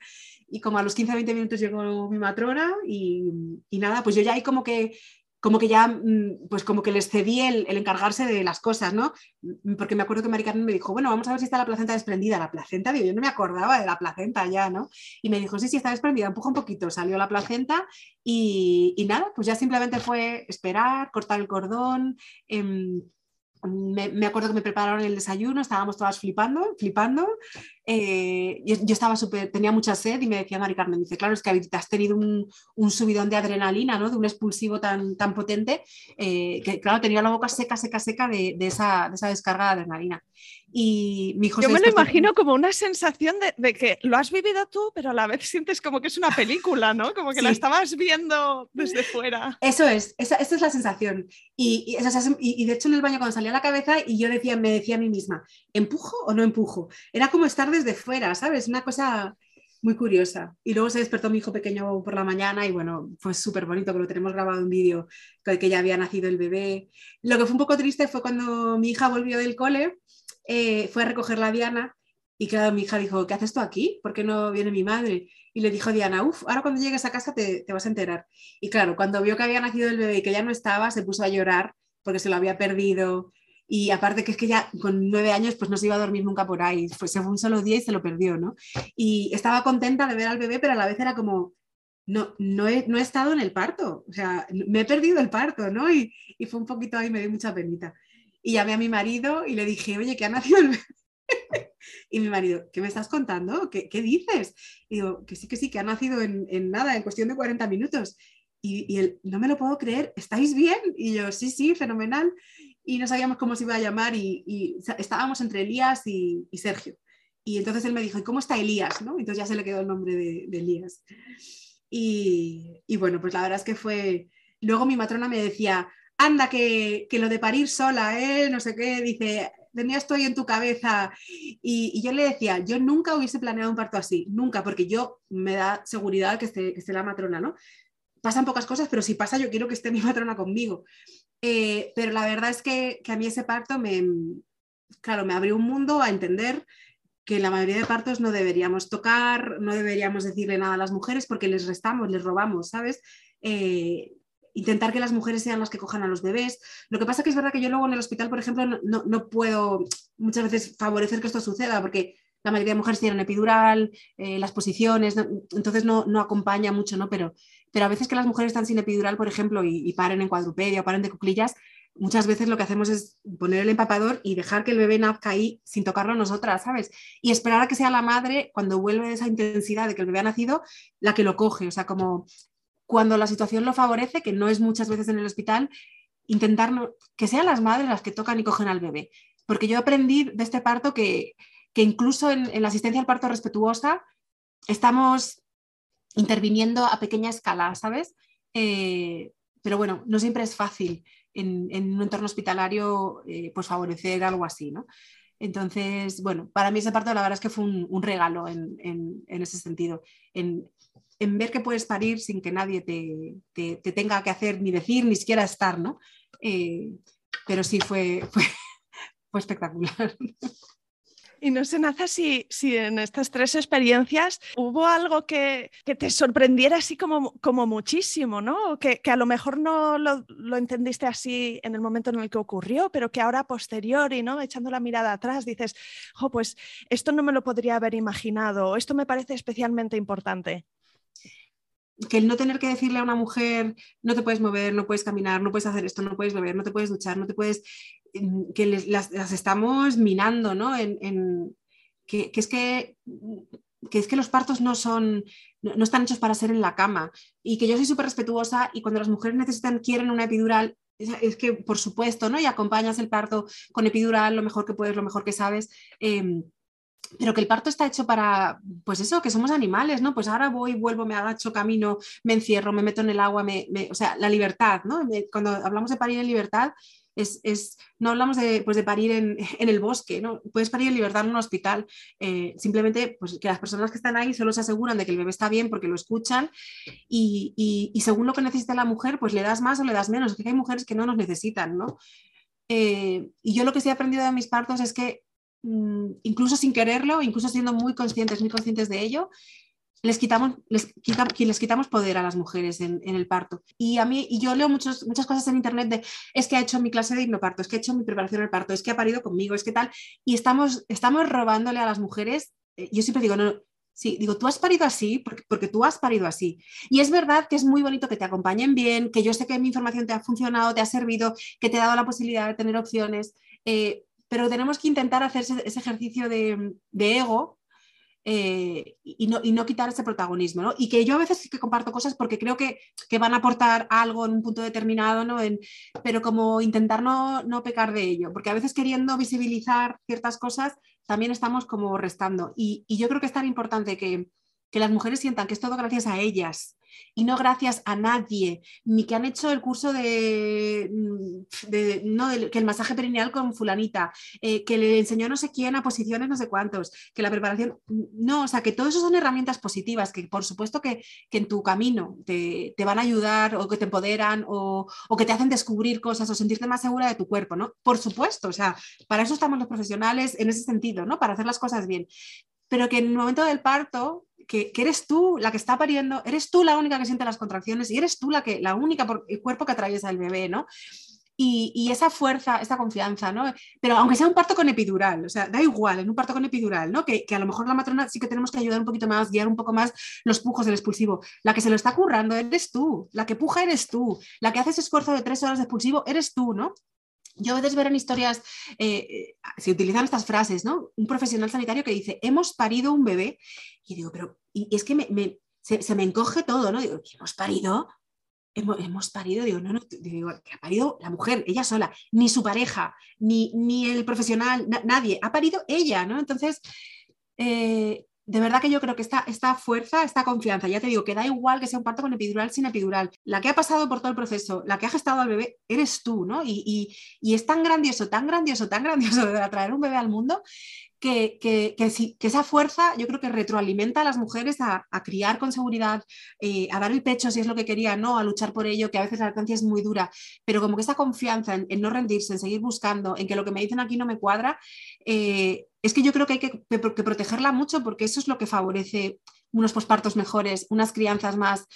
Y como a los 15-20 minutos llegó mi matrona y, y, nada, pues yo ya ahí como que como que ya, mm, pues como que les cedí el, encargarse de las cosas, ¿no? Mm, porque me acuerdo que Mari Carmen me dijo, bueno, vamos a ver si está la placenta desprendida. La placenta, digo, yo no me acordaba de la placenta ya, ¿no? Y me dijo, sí, sí, está desprendida, empuja un poquito. Salió la placenta y, y nada, pues ya simplemente fue esperar, cortar el cordón. Eh, me, acuerdo que me prepararon el desayuno, estábamos todas flipando, flipando. Eh, yo, estaba súper, tenía mucha sed y me decía Mari Carmen, dice, claro, es que has tenido un, un subidón de adrenalina, ¿no? De un expulsivo tan, tan potente, eh, que claro, tenía la boca seca, seca, seca de, de, esa, de esa descarga de adrenalina. Y mi hijo Yo me lo imagino como una sensación de, que lo has vivido tú, pero a la vez sientes como que es una película, ¿no? Como que la estabas viendo desde fuera. Eso es, esa, esa es la sensación. Y, y, y, de hecho en el baño cuando salía la cabeza y yo decía, me decía a mí misma, ¿empujo o no empujo? Era como estar desde fuera, ¿sabes? Una cosa muy curiosa. Y luego se despertó mi hijo pequeño por la mañana y bueno, fue súper bonito que lo tenemos grabado en vídeo, que, ya había nacido el bebé. Lo que fue un poco triste fue cuando mi hija volvió del cole eh, fue a recoger la Diana y claro, mi hija dijo, ¿qué haces tú aquí? ¿Por qué no viene mi madre? Y le dijo Diana, uff, ahora cuando llegues a casa te, vas a enterar. Y claro, cuando vio que había nacido el bebé y que ya no estaba, se puso a llorar porque se lo había perdido. Y aparte que es que ya con nueve años pues no se iba a dormir nunca por ahí, pues se fue un solo día y se lo perdió, ¿no? Y estaba contenta de ver al bebé, pero a la vez era como, no, no, he, no he estado en el parto, o sea, me he perdido el parto, ¿no? Y, y fue un poquito ahí, me dio mucha penita. Y llamé a mi marido y le dije, oye, ¿qué ha nacido el bebé? y mi marido, ¿qué me estás contando? ¿Qué, dices? Y digo, que sí, que sí, que ha nacido en, nada, en cuestión de 40 minutos. y, él, no me lo puedo creer, ¿estáis bien? Y yo, sí, sí, fenomenal. Y no sabíamos cómo se iba a llamar y, estábamos entre Elías y, Sergio. Y entonces él me dijo, ¿y cómo está Elías? ¿no? Entonces ya se le quedó el nombre de, Elías. Y, bueno, pues la verdad es que fue... Luego mi matrona me decía, anda, que, que lo de parir sola, ¿eh? no sé qué, dice, tenías ahí en tu cabeza. Y, yo le decía, yo nunca hubiese planeado un parto así, nunca, porque yo me da seguridad que esté, que esté la matrona, ¿no? Pasan pocas cosas, pero si pasa yo quiero que esté mi matrona conmigo. Eh, pero la verdad es que, a mí ese parto me, claro, me abrió un mundo a entender que la mayoría de partos no deberíamos tocar, no deberíamos decirle nada a las mujeres porque les restamos, les robamos, ¿sabes? Eh, intentar que las mujeres sean las que cojan a los bebés. Lo que pasa que es verdad que yo luego en el hospital, por ejemplo, no, no puedo muchas veces favorecer que esto suceda porque la mayoría de mujeres tienen epidural, eh, las posiciones, entonces no, no, acompaña mucho, ¿no? Pero, pero a veces que las mujeres están sin epidural, por ejemplo, y, paren en cuadrupedia o paren de cuclillas, muchas veces lo que hacemos es poner el empapador y dejar que el bebé nazca ahí sin tocarlo nosotras, ¿sabes? Y esperar a que sea la madre, cuando vuelve esa intensidad de que el bebé ha nacido, la que lo coge. O sea, como cuando la situación lo favorece, que no es muchas veces en el hospital, intentar que sean las madres las que tocan y cogen al bebé. Porque yo aprendí de este parto que, que incluso en, la asistencia al parto respetuosa estamos interviniendo a pequeña escala, ¿sabes? Eh, pero bueno, no siempre es fácil en, un entorno hospitalario eh, pues favorecer algo así, ¿no? Entonces, bueno, para mí ese parto la verdad es que fue un, regalo en, ese sentido, en, ver que puedes parir sin que nadie te, tenga que hacer ni decir, ni siquiera estar, ¿no? Eh, pero sí fue, espectacular. Y no sé, Naza, si, si en estas tres experiencias hubo algo que, te sorprendiera así como, como muchísimo, ¿no? Que, a lo mejor no lo, entendiste así en el momento en el que ocurrió, pero que ahora a posteriori, ¿no? Echando la mirada atrás, dices, jo, pues esto no me lo podría haber imaginado, esto me parece especialmente importante que el no tener que decirle a una mujer no te puedes mover, no puedes caminar, no puedes hacer esto, no puedes beber, no te puedes duchar, no te puedes que las, estamos minando, ¿no? En, que, es que, es que los partos no son, no, están hechos para ser en la cama y que yo soy súper respetuosa y cuando las mujeres necesitan, quieren una epidural, es, que por supuesto, ¿no? Y acompañas el parto con epidural lo mejor que puedes, lo mejor que sabes. Em, pero que el parto está hecho para, pues eso, que somos animales, ¿no? Pues ahora voy, vuelvo, me agacho, camino, me encierro, me meto en el agua, me, o sea, la libertad, ¿no? Cuando hablamos de parir en libertad, es, no hablamos de, pues de parir en, el bosque, ¿no? puedes parir en libertad en un hospital, eh, simplemente pues, que las personas que están ahí solo se aseguran de que el bebé está bien porque lo escuchan y, según lo que necesita la mujer, pues le das más o le das menos, que hay mujeres que no nos necesitan, ¿no? Eh, y yo lo que sí he aprendido de mis partos es que mm, incluso sin quererlo, incluso siendo muy conscientes, muy conscientes de ello, les quitamos, les, quitamos poder a las mujeres en, el parto. Y a mí, y yo leo muchas cosas en internet de, es que ha hecho mi clase de hipnoparto, es que ha hecho mi preparación al parto, es que ha parido conmigo, es que tal, y estamos, estamos robándole a las mujeres, eh, yo siempre digo, no, sí, digo, tú has parido así porque, porque tú has parido así. Y es verdad que es muy bonito que te acompañen bien, que yo sé que mi información te ha funcionado, te ha servido, que te ha dado la posibilidad de tener opciones, eh, pero tenemos que intentar hacer ese, ejercicio de ego eh, y, no, y, no, quitar ese protagonismo. ¿no? Y que yo a veces sí que comparto cosas porque creo que, que van a aportar algo en un punto determinado, ¿no? En, pero como intentar no, no, pecar de ello, porque a veces queriendo visibilizar ciertas cosas también estamos como restando. Y, y yo creo que es tan importante que, que las mujeres sientan que es todo gracias a ellas y no gracias a nadie, ni que han hecho el curso de, mm, no, que el masaje perineal con fulanita, eh, que le enseñó no sé quién a posiciones no sé cuántos, que la preparación, no, o sea, que todo eso son herramientas positivas, que por supuesto que, en tu camino te, van a ayudar o que te empoderan o, o, que te hacen descubrir cosas o sentirte más segura de tu cuerpo, ¿no? Por supuesto, o sea, para eso estamos los profesionales en ese sentido, ¿no? Para hacer las cosas bien. Pero que en el momento del parto que, eres tú la que está pariendo, eres tú la única que siente las contracciones y eres tú la, que, la única por, el cuerpo que atraviesa el bebé, ¿no? Y, esa fuerza, esa confianza, ¿no? Pero aunque sea un parto con epidural, o sea, da igual, en un parto con epidural, ¿no? Que, a lo mejor la matrona sí que tenemos que ayudar un poquito más, guiar un poco más los pujos del expulsivo. La que se lo está currando eres tú, la que puja eres tú, la que hace ese esfuerzo de tres horas de expulsivo eres tú, ¿no? Yo a veces ver en historias, eh, eh, se utilizan estas frases, ¿no? Un profesional sanitario que dice, hemos parido un bebé. Y digo, pero y es que me, se, me encoge todo, ¿no? Digo, ¿hemos parido? hemos, parido, digo, no, no, digo, que ha parido la mujer, ella sola, ni su pareja, ni, ni el profesional, nadie, ha parido ella, ¿no? Entonces, eh, de verdad que yo creo que esta, esta fuerza, esta confianza, ya te digo, que da igual que sea un parto con epidural, sin epidural, la que ha pasado por todo el proceso, la que ha gestado al bebé, eres tú, ¿no? Y, y es tan grandioso, tan grandioso, tan grandioso de traer un bebé al mundo que, que, que, esa fuerza yo creo que retroalimenta a las mujeres a, criar con seguridad, eh, a dar el pecho si es lo que querían, ¿no? a luchar por ello, que a veces la alcance es muy dura, pero como que esa confianza en, no rendirse, en seguir buscando, en que lo que me dicen aquí no me cuadra, eh, es que yo creo que hay que, protegerla mucho porque eso es lo que favorece unos pospartos mejores, unas crianzas más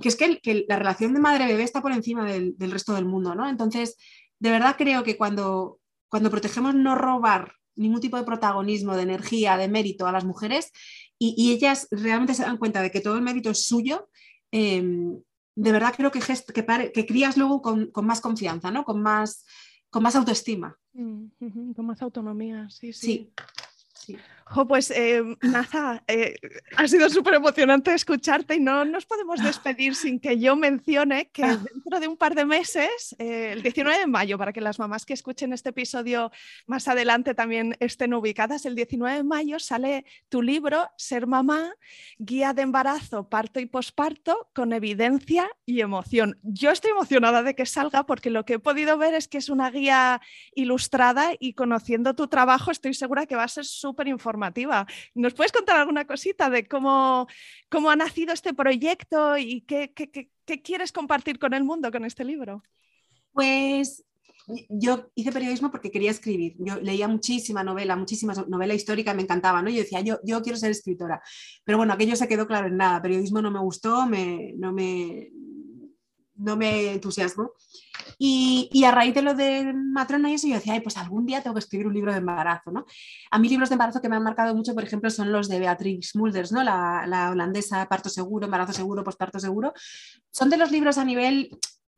que es que, la relación de madre-bebé está por encima del, resto del mundo, ¿no? Entonces, de verdad creo que cuando, cuando protegemos no robar ningún tipo de protagonismo, de energía, de mérito a las mujeres y, ellas realmente se dan cuenta de que todo el mérito es suyo, em, de verdad creo que, que, crías luego con, más confianza, ¿no? con, más, con más autoestima. Mm, con más autonomía, sí. sí. sí pues eh, Naza, eh, ha sido súper emocionante escucharte y no nos podemos despedir sin que yo mencione que ah. dentro de un par de meses, eh, el 19 de mayo, para que las mamás que escuchen este episodio más adelante también estén ubicadas, el 19 de mayo sale tu libro Ser mamá, guía de embarazo, parto y posparto con evidencia y emoción. Yo estoy emocionada de que salga porque lo que he podido ver es que es una guía ilustrada y conociendo tu trabajo estoy segura que va a ser súper informativa ¿Nos puedes contar alguna cosita de cómo, cómo ha nacido este proyecto y qué, quieres compartir con el mundo con este libro? Pues yo hice periodismo porque quería escribir. Yo leía muchísima novela, muchísima novela histórica, me encantaba, ¿no? Yo decía, yo, yo quiero ser escritora. Pero bueno, aquello se quedó claro en nada. Periodismo no me gustó, me, no, me, no me entusiasmó. Y, a raíz de lo de matrona y eso, yo decía, Ay, pues algún día tengo que escribir un libro de embarazo, ¿no? A mí libros de embarazo que me han marcado mucho, por ejemplo, son los de Beatrix Mulders, ¿no? La, la holandesa, Parto Seguro, Embarazo Seguro, Postparto Seguro. Son de los libros a nivel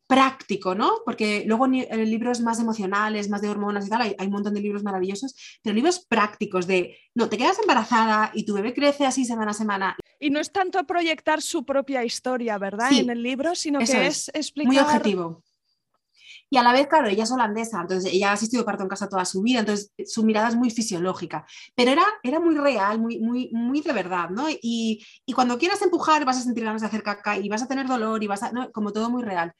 práctico, ¿no? Porque luego libros más emocionales, más de hormonas y tal, hay, un montón de libros maravillosos, pero libros prácticos de, no, te quedas embarazada y tu bebé crece así semana a semana. Y no es tanto proyectar su propia historia, ¿verdad? en el libro, sino que es, explicar... Muy objetivo. Y a la vez, claro, ella es holandesa, entonces ella ha asistido parto en casa toda su vida, entonces su mirada es muy fisiológica, pero era, era muy real, muy, muy, muy de verdad, ¿no? Y, y cuando quieras empujar vas a sentir ganas de hacer caca y vas a tener dolor y vas a, ¿no? como todo muy real.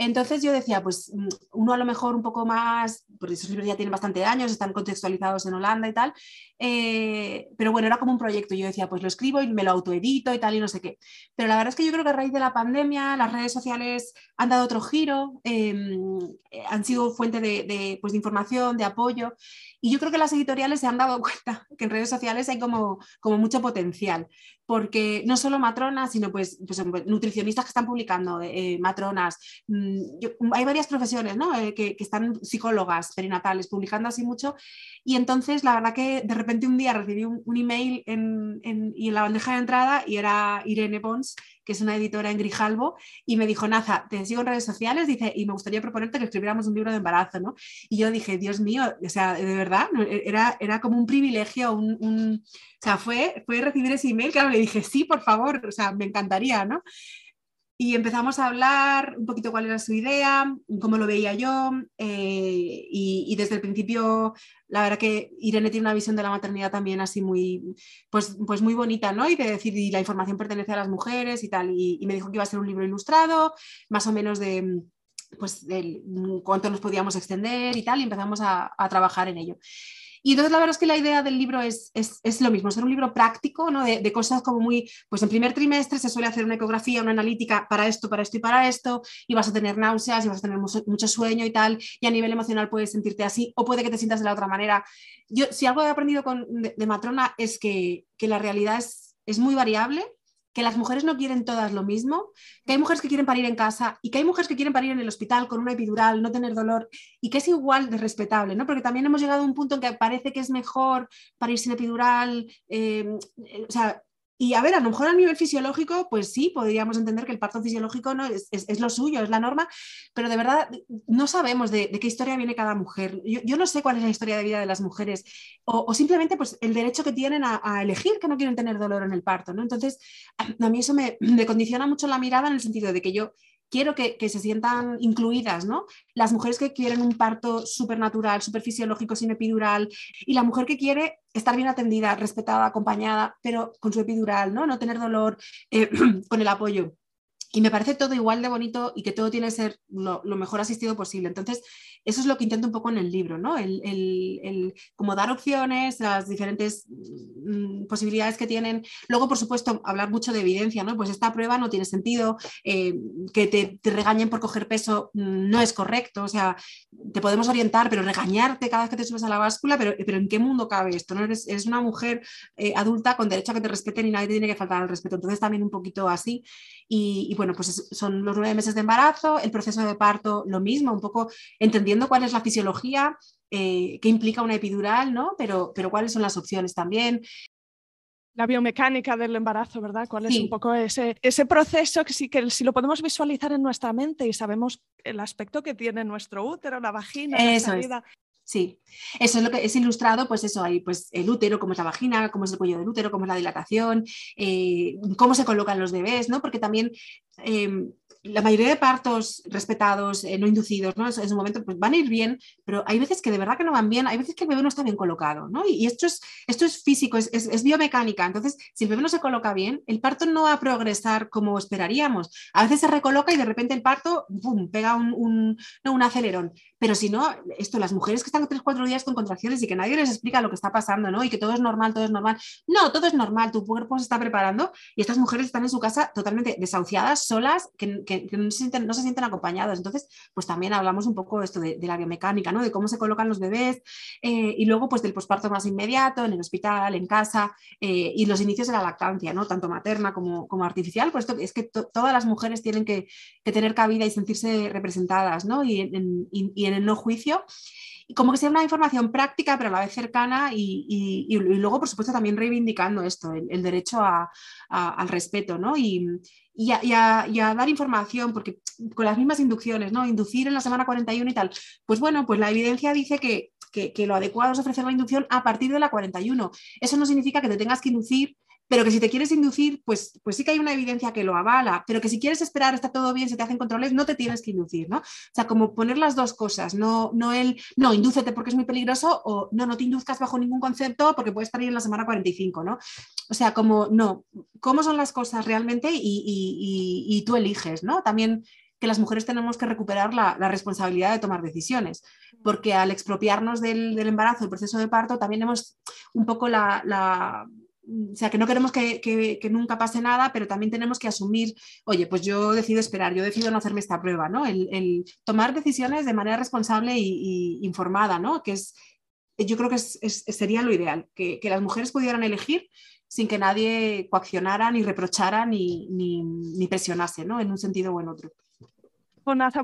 Entonces yo decía, pues mm, uno a lo mejor un poco más, porque esos libros ya tienen bastante años, están contextualizados en Holanda y tal, eh, pero bueno, era como un proyecto. Yo decía, pues lo escribo y me lo autoedito y tal y no sé qué. Pero la verdad es que yo creo que a raíz de la pandemia las redes sociales han dado otro giro, em, eh, han sido fuente de, pues, de información, de apoyo. Y yo creo que las editoriales se han dado cuenta que en redes sociales hay como, como mucho potencial porque no solo matronas, sino pues, pues nutricionistas que están publicando, eh, matronas, mm, hay varias profesiones ¿no? Eh, que, que, están psicólogas perinatales publicando así mucho y entonces la verdad que de repente un día recibí un, email en, en, y en la bandeja de entrada y era Irene Pons que es una editora en Grijalbo, y me dijo, Naza, te sigo en redes sociales, dice, y me gustaría proponerte que escribiéramos un libro de embarazo, ¿no? Y yo dije, Dios mío, o sea, de verdad, era, era como un privilegio, un, o sea, fue, fue recibir ese email, claro, le dije, sí, por favor, o sea, me encantaría, ¿no? Y empezamos a hablar un poquito cuál era su idea, cómo lo veía yo, eh, y, desde el principio, la verdad que Irene tiene una visión de la maternidad también así muy, pues, pues muy bonita, ¿no? Y de decir, y la información pertenece a las mujeres y tal, y, me dijo que iba a ser un libro ilustrado, más o menos de pues de cuánto nos podíamos extender y tal, y empezamos a, a trabajar en ello. Y entonces la verdad es que la idea del libro es, es, lo mismo, ser un libro práctico, ¿no? De, cosas como muy, pues en primer trimestre se suele hacer una ecografía, una analítica para esto, para esto y para esto, y vas a tener náuseas y vas a tener mucho, sueño y tal, y a nivel emocional puedes sentirte así, o puede que te sientas de la otra manera. Yo, si algo he aprendido con, de, Matrona es que, que la realidad es, es muy variable que las mujeres no quieren todas lo mismo, que hay mujeres que quieren parir en casa y que hay mujeres que quieren parir en el hospital con una epidural, no tener dolor y que es igual de respetable, ¿no? Porque también hemos llegado a un punto en que parece que es mejor parir sin epidural, eh, eh, o sea, y a ver, a lo mejor a nivel fisiológico, pues sí, podríamos entender que el parto fisiológico ¿no? es, es, lo suyo, es la norma, pero de verdad no sabemos de, qué historia viene cada mujer. Yo, no sé cuál es la historia de vida de las mujeres o, simplemente pues, el derecho que tienen a, elegir que no quieren tener dolor en el parto. ¿no? Entonces, a, mí eso me, me condiciona mucho la mirada en el sentido de que yo quiero que, se sientan incluidas, ¿no? Las mujeres que quieren un parto supernatural, superfisiológico, sin epidural, y la mujer que quiere estar bien atendida, respetada, acompañada, pero con su epidural, ¿no? No tener dolor, eh, con el apoyo y me parece todo igual de bonito y que todo tiene que ser lo, mejor asistido posible. Entonces, eso es lo que intento un poco en el libro, ¿no? El, el, como dar opciones, las diferentes mm, posibilidades que tienen. Luego, por supuesto, hablar mucho de evidencia, ¿no? Pues esta prueba no tiene sentido, eh, que te, regañen por coger peso mm, no es correcto, o sea, te podemos orientar, pero regañarte cada vez que te subes a la báscula, pero, pero ¿en qué mundo cabe esto? ¿no? Eres, eres una mujer eh, adulta con derecho a que te respeten y nadie te tiene que faltar al respeto. Entonces, también un poquito así. y bueno, pues son los nueve meses de embarazo, el proceso de parto lo mismo, un poco entendiendo cuál es la fisiología, eh, qué implica una epidural, ¿no? Pero, pero cuáles son las opciones también la biomecánica del embarazo, ¿verdad? ¿Cuál es un poco ese, ese proceso que sí que si lo podemos visualizar en nuestra mente y sabemos el aspecto que tiene nuestro útero, la vagina, Eso la Sí, eso es lo que es ilustrado, pues eso, hay pues el útero, cómo es la vagina, cómo es el cuello del útero, cómo es la dilatación, eh, cómo se colocan los bebés, ¿no? Porque también em, la mayoría de partos respetados, eh, no inducidos, ¿no? En su momento pues, van a ir bien, pero hay veces que de verdad que no van bien, hay veces que el bebé no está bien colocado, ¿no? Y, esto, es, esto es físico, es, biomecánica. Entonces, si el bebé no se coloca bien, el parto no va a progresar como esperaríamos. A veces se recoloca y de repente el parto, ¡pum!, pega un, un, un acelerón. Pero si no, esto, las mujeres que están tres, cuatro días con contracciones y que nadie les explica lo que está pasando, ¿no? Y que todo es normal, todo es normal. No, todo es normal, tu cuerpo se está preparando y estas mujeres están en su casa totalmente desahuciadas, solas, que, no, se sienten, no, se sienten, acompañadas. Entonces, pues también hablamos un poco de esto de, la biomecánica, ¿no? De cómo se colocan los bebés eh, y luego pues del posparto más inmediato, en el hospital, en casa eh, y los inicios de la lactancia, ¿no? Tanto materna como, como artificial. Por esto es que todas las mujeres tienen que, tener cabida y sentirse representadas, ¿no? Y, en el no juicio. Y como que sea una información práctica, pero a la vez cercana y, luego, por supuesto, también reivindicando esto, el, derecho al respeto, ¿no? Y, a, dar información, porque con las mismas inducciones, ¿no? Inducir en la semana 41 y tal, pues bueno, pues la evidencia dice que, que lo adecuado es ofrecer la inducción a partir de la 41. Eso no significa que te tengas que inducir pero que si te quieres inducir, pues, pues sí que hay una evidencia que lo avala, pero que si quieres esperar, está todo bien, se te hacen controles, no te tienes que inducir, ¿no? O sea, como poner las dos cosas, no, no el, no, indúcete porque es muy peligroso o no, no te induzcas bajo ningún concepto porque puedes estar ahí en la semana 45, ¿no? O sea, como, no, ¿cómo son las cosas realmente? Y, tú eliges, ¿no? También que las mujeres tenemos que recuperar la, responsabilidad de tomar decisiones, porque al expropiarnos del, embarazo, del proceso de parto, también hemos un poco la o sea, que no queremos que, nunca pase nada, pero también tenemos que asumir, oye, pues yo decido esperar, yo decido no hacerme esta prueba, ¿no? El, tomar decisiones de manera responsable y, informada, ¿no? Que es, yo creo que sería lo ideal, que, las mujeres pudieran elegir sin que nadie coaccionara, ni reprochara, ni, ni, ni presionase, ¿no? En un sentido o en otro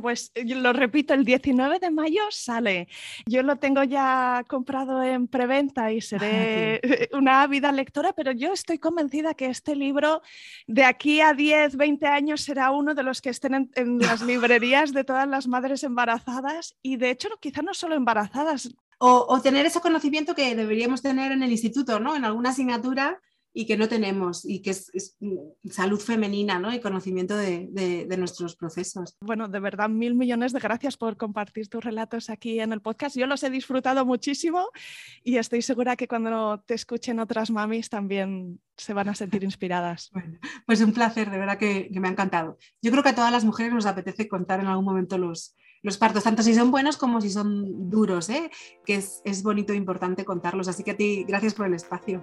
pues eh, lo repito, el 19 de mayo sale. Yo lo tengo ya comprado en preventa y seré una ávida lectora, pero yo estoy convencida que este libro de aquí a 10, 20 años será uno de los que estén en, las librerías de todas las madres embarazadas y de hecho quizá no solo embarazadas. O, o tener ese conocimiento que deberíamos tener en el instituto, ¿no? En alguna asignatura y que no tenemos y que es, mm, salud femenina ¿no? y conocimiento de, de, nuestros procesos. Bueno, de verdad, mil millones de gracias por compartir tus relatos aquí en el podcast. Yo los he disfrutado muchísimo y estoy segura que cuando te escuchen otras mamis también se van a sentir inspiradas. Bueno, pues un placer, de verdad que, que, me ha encantado. Yo creo que a todas las mujeres nos apetece contar en algún momento los, los partos, tanto si son buenos como si son duros, ¿eh? que es, es bonito e importante contarlos. Así que a ti, gracias por el espacio.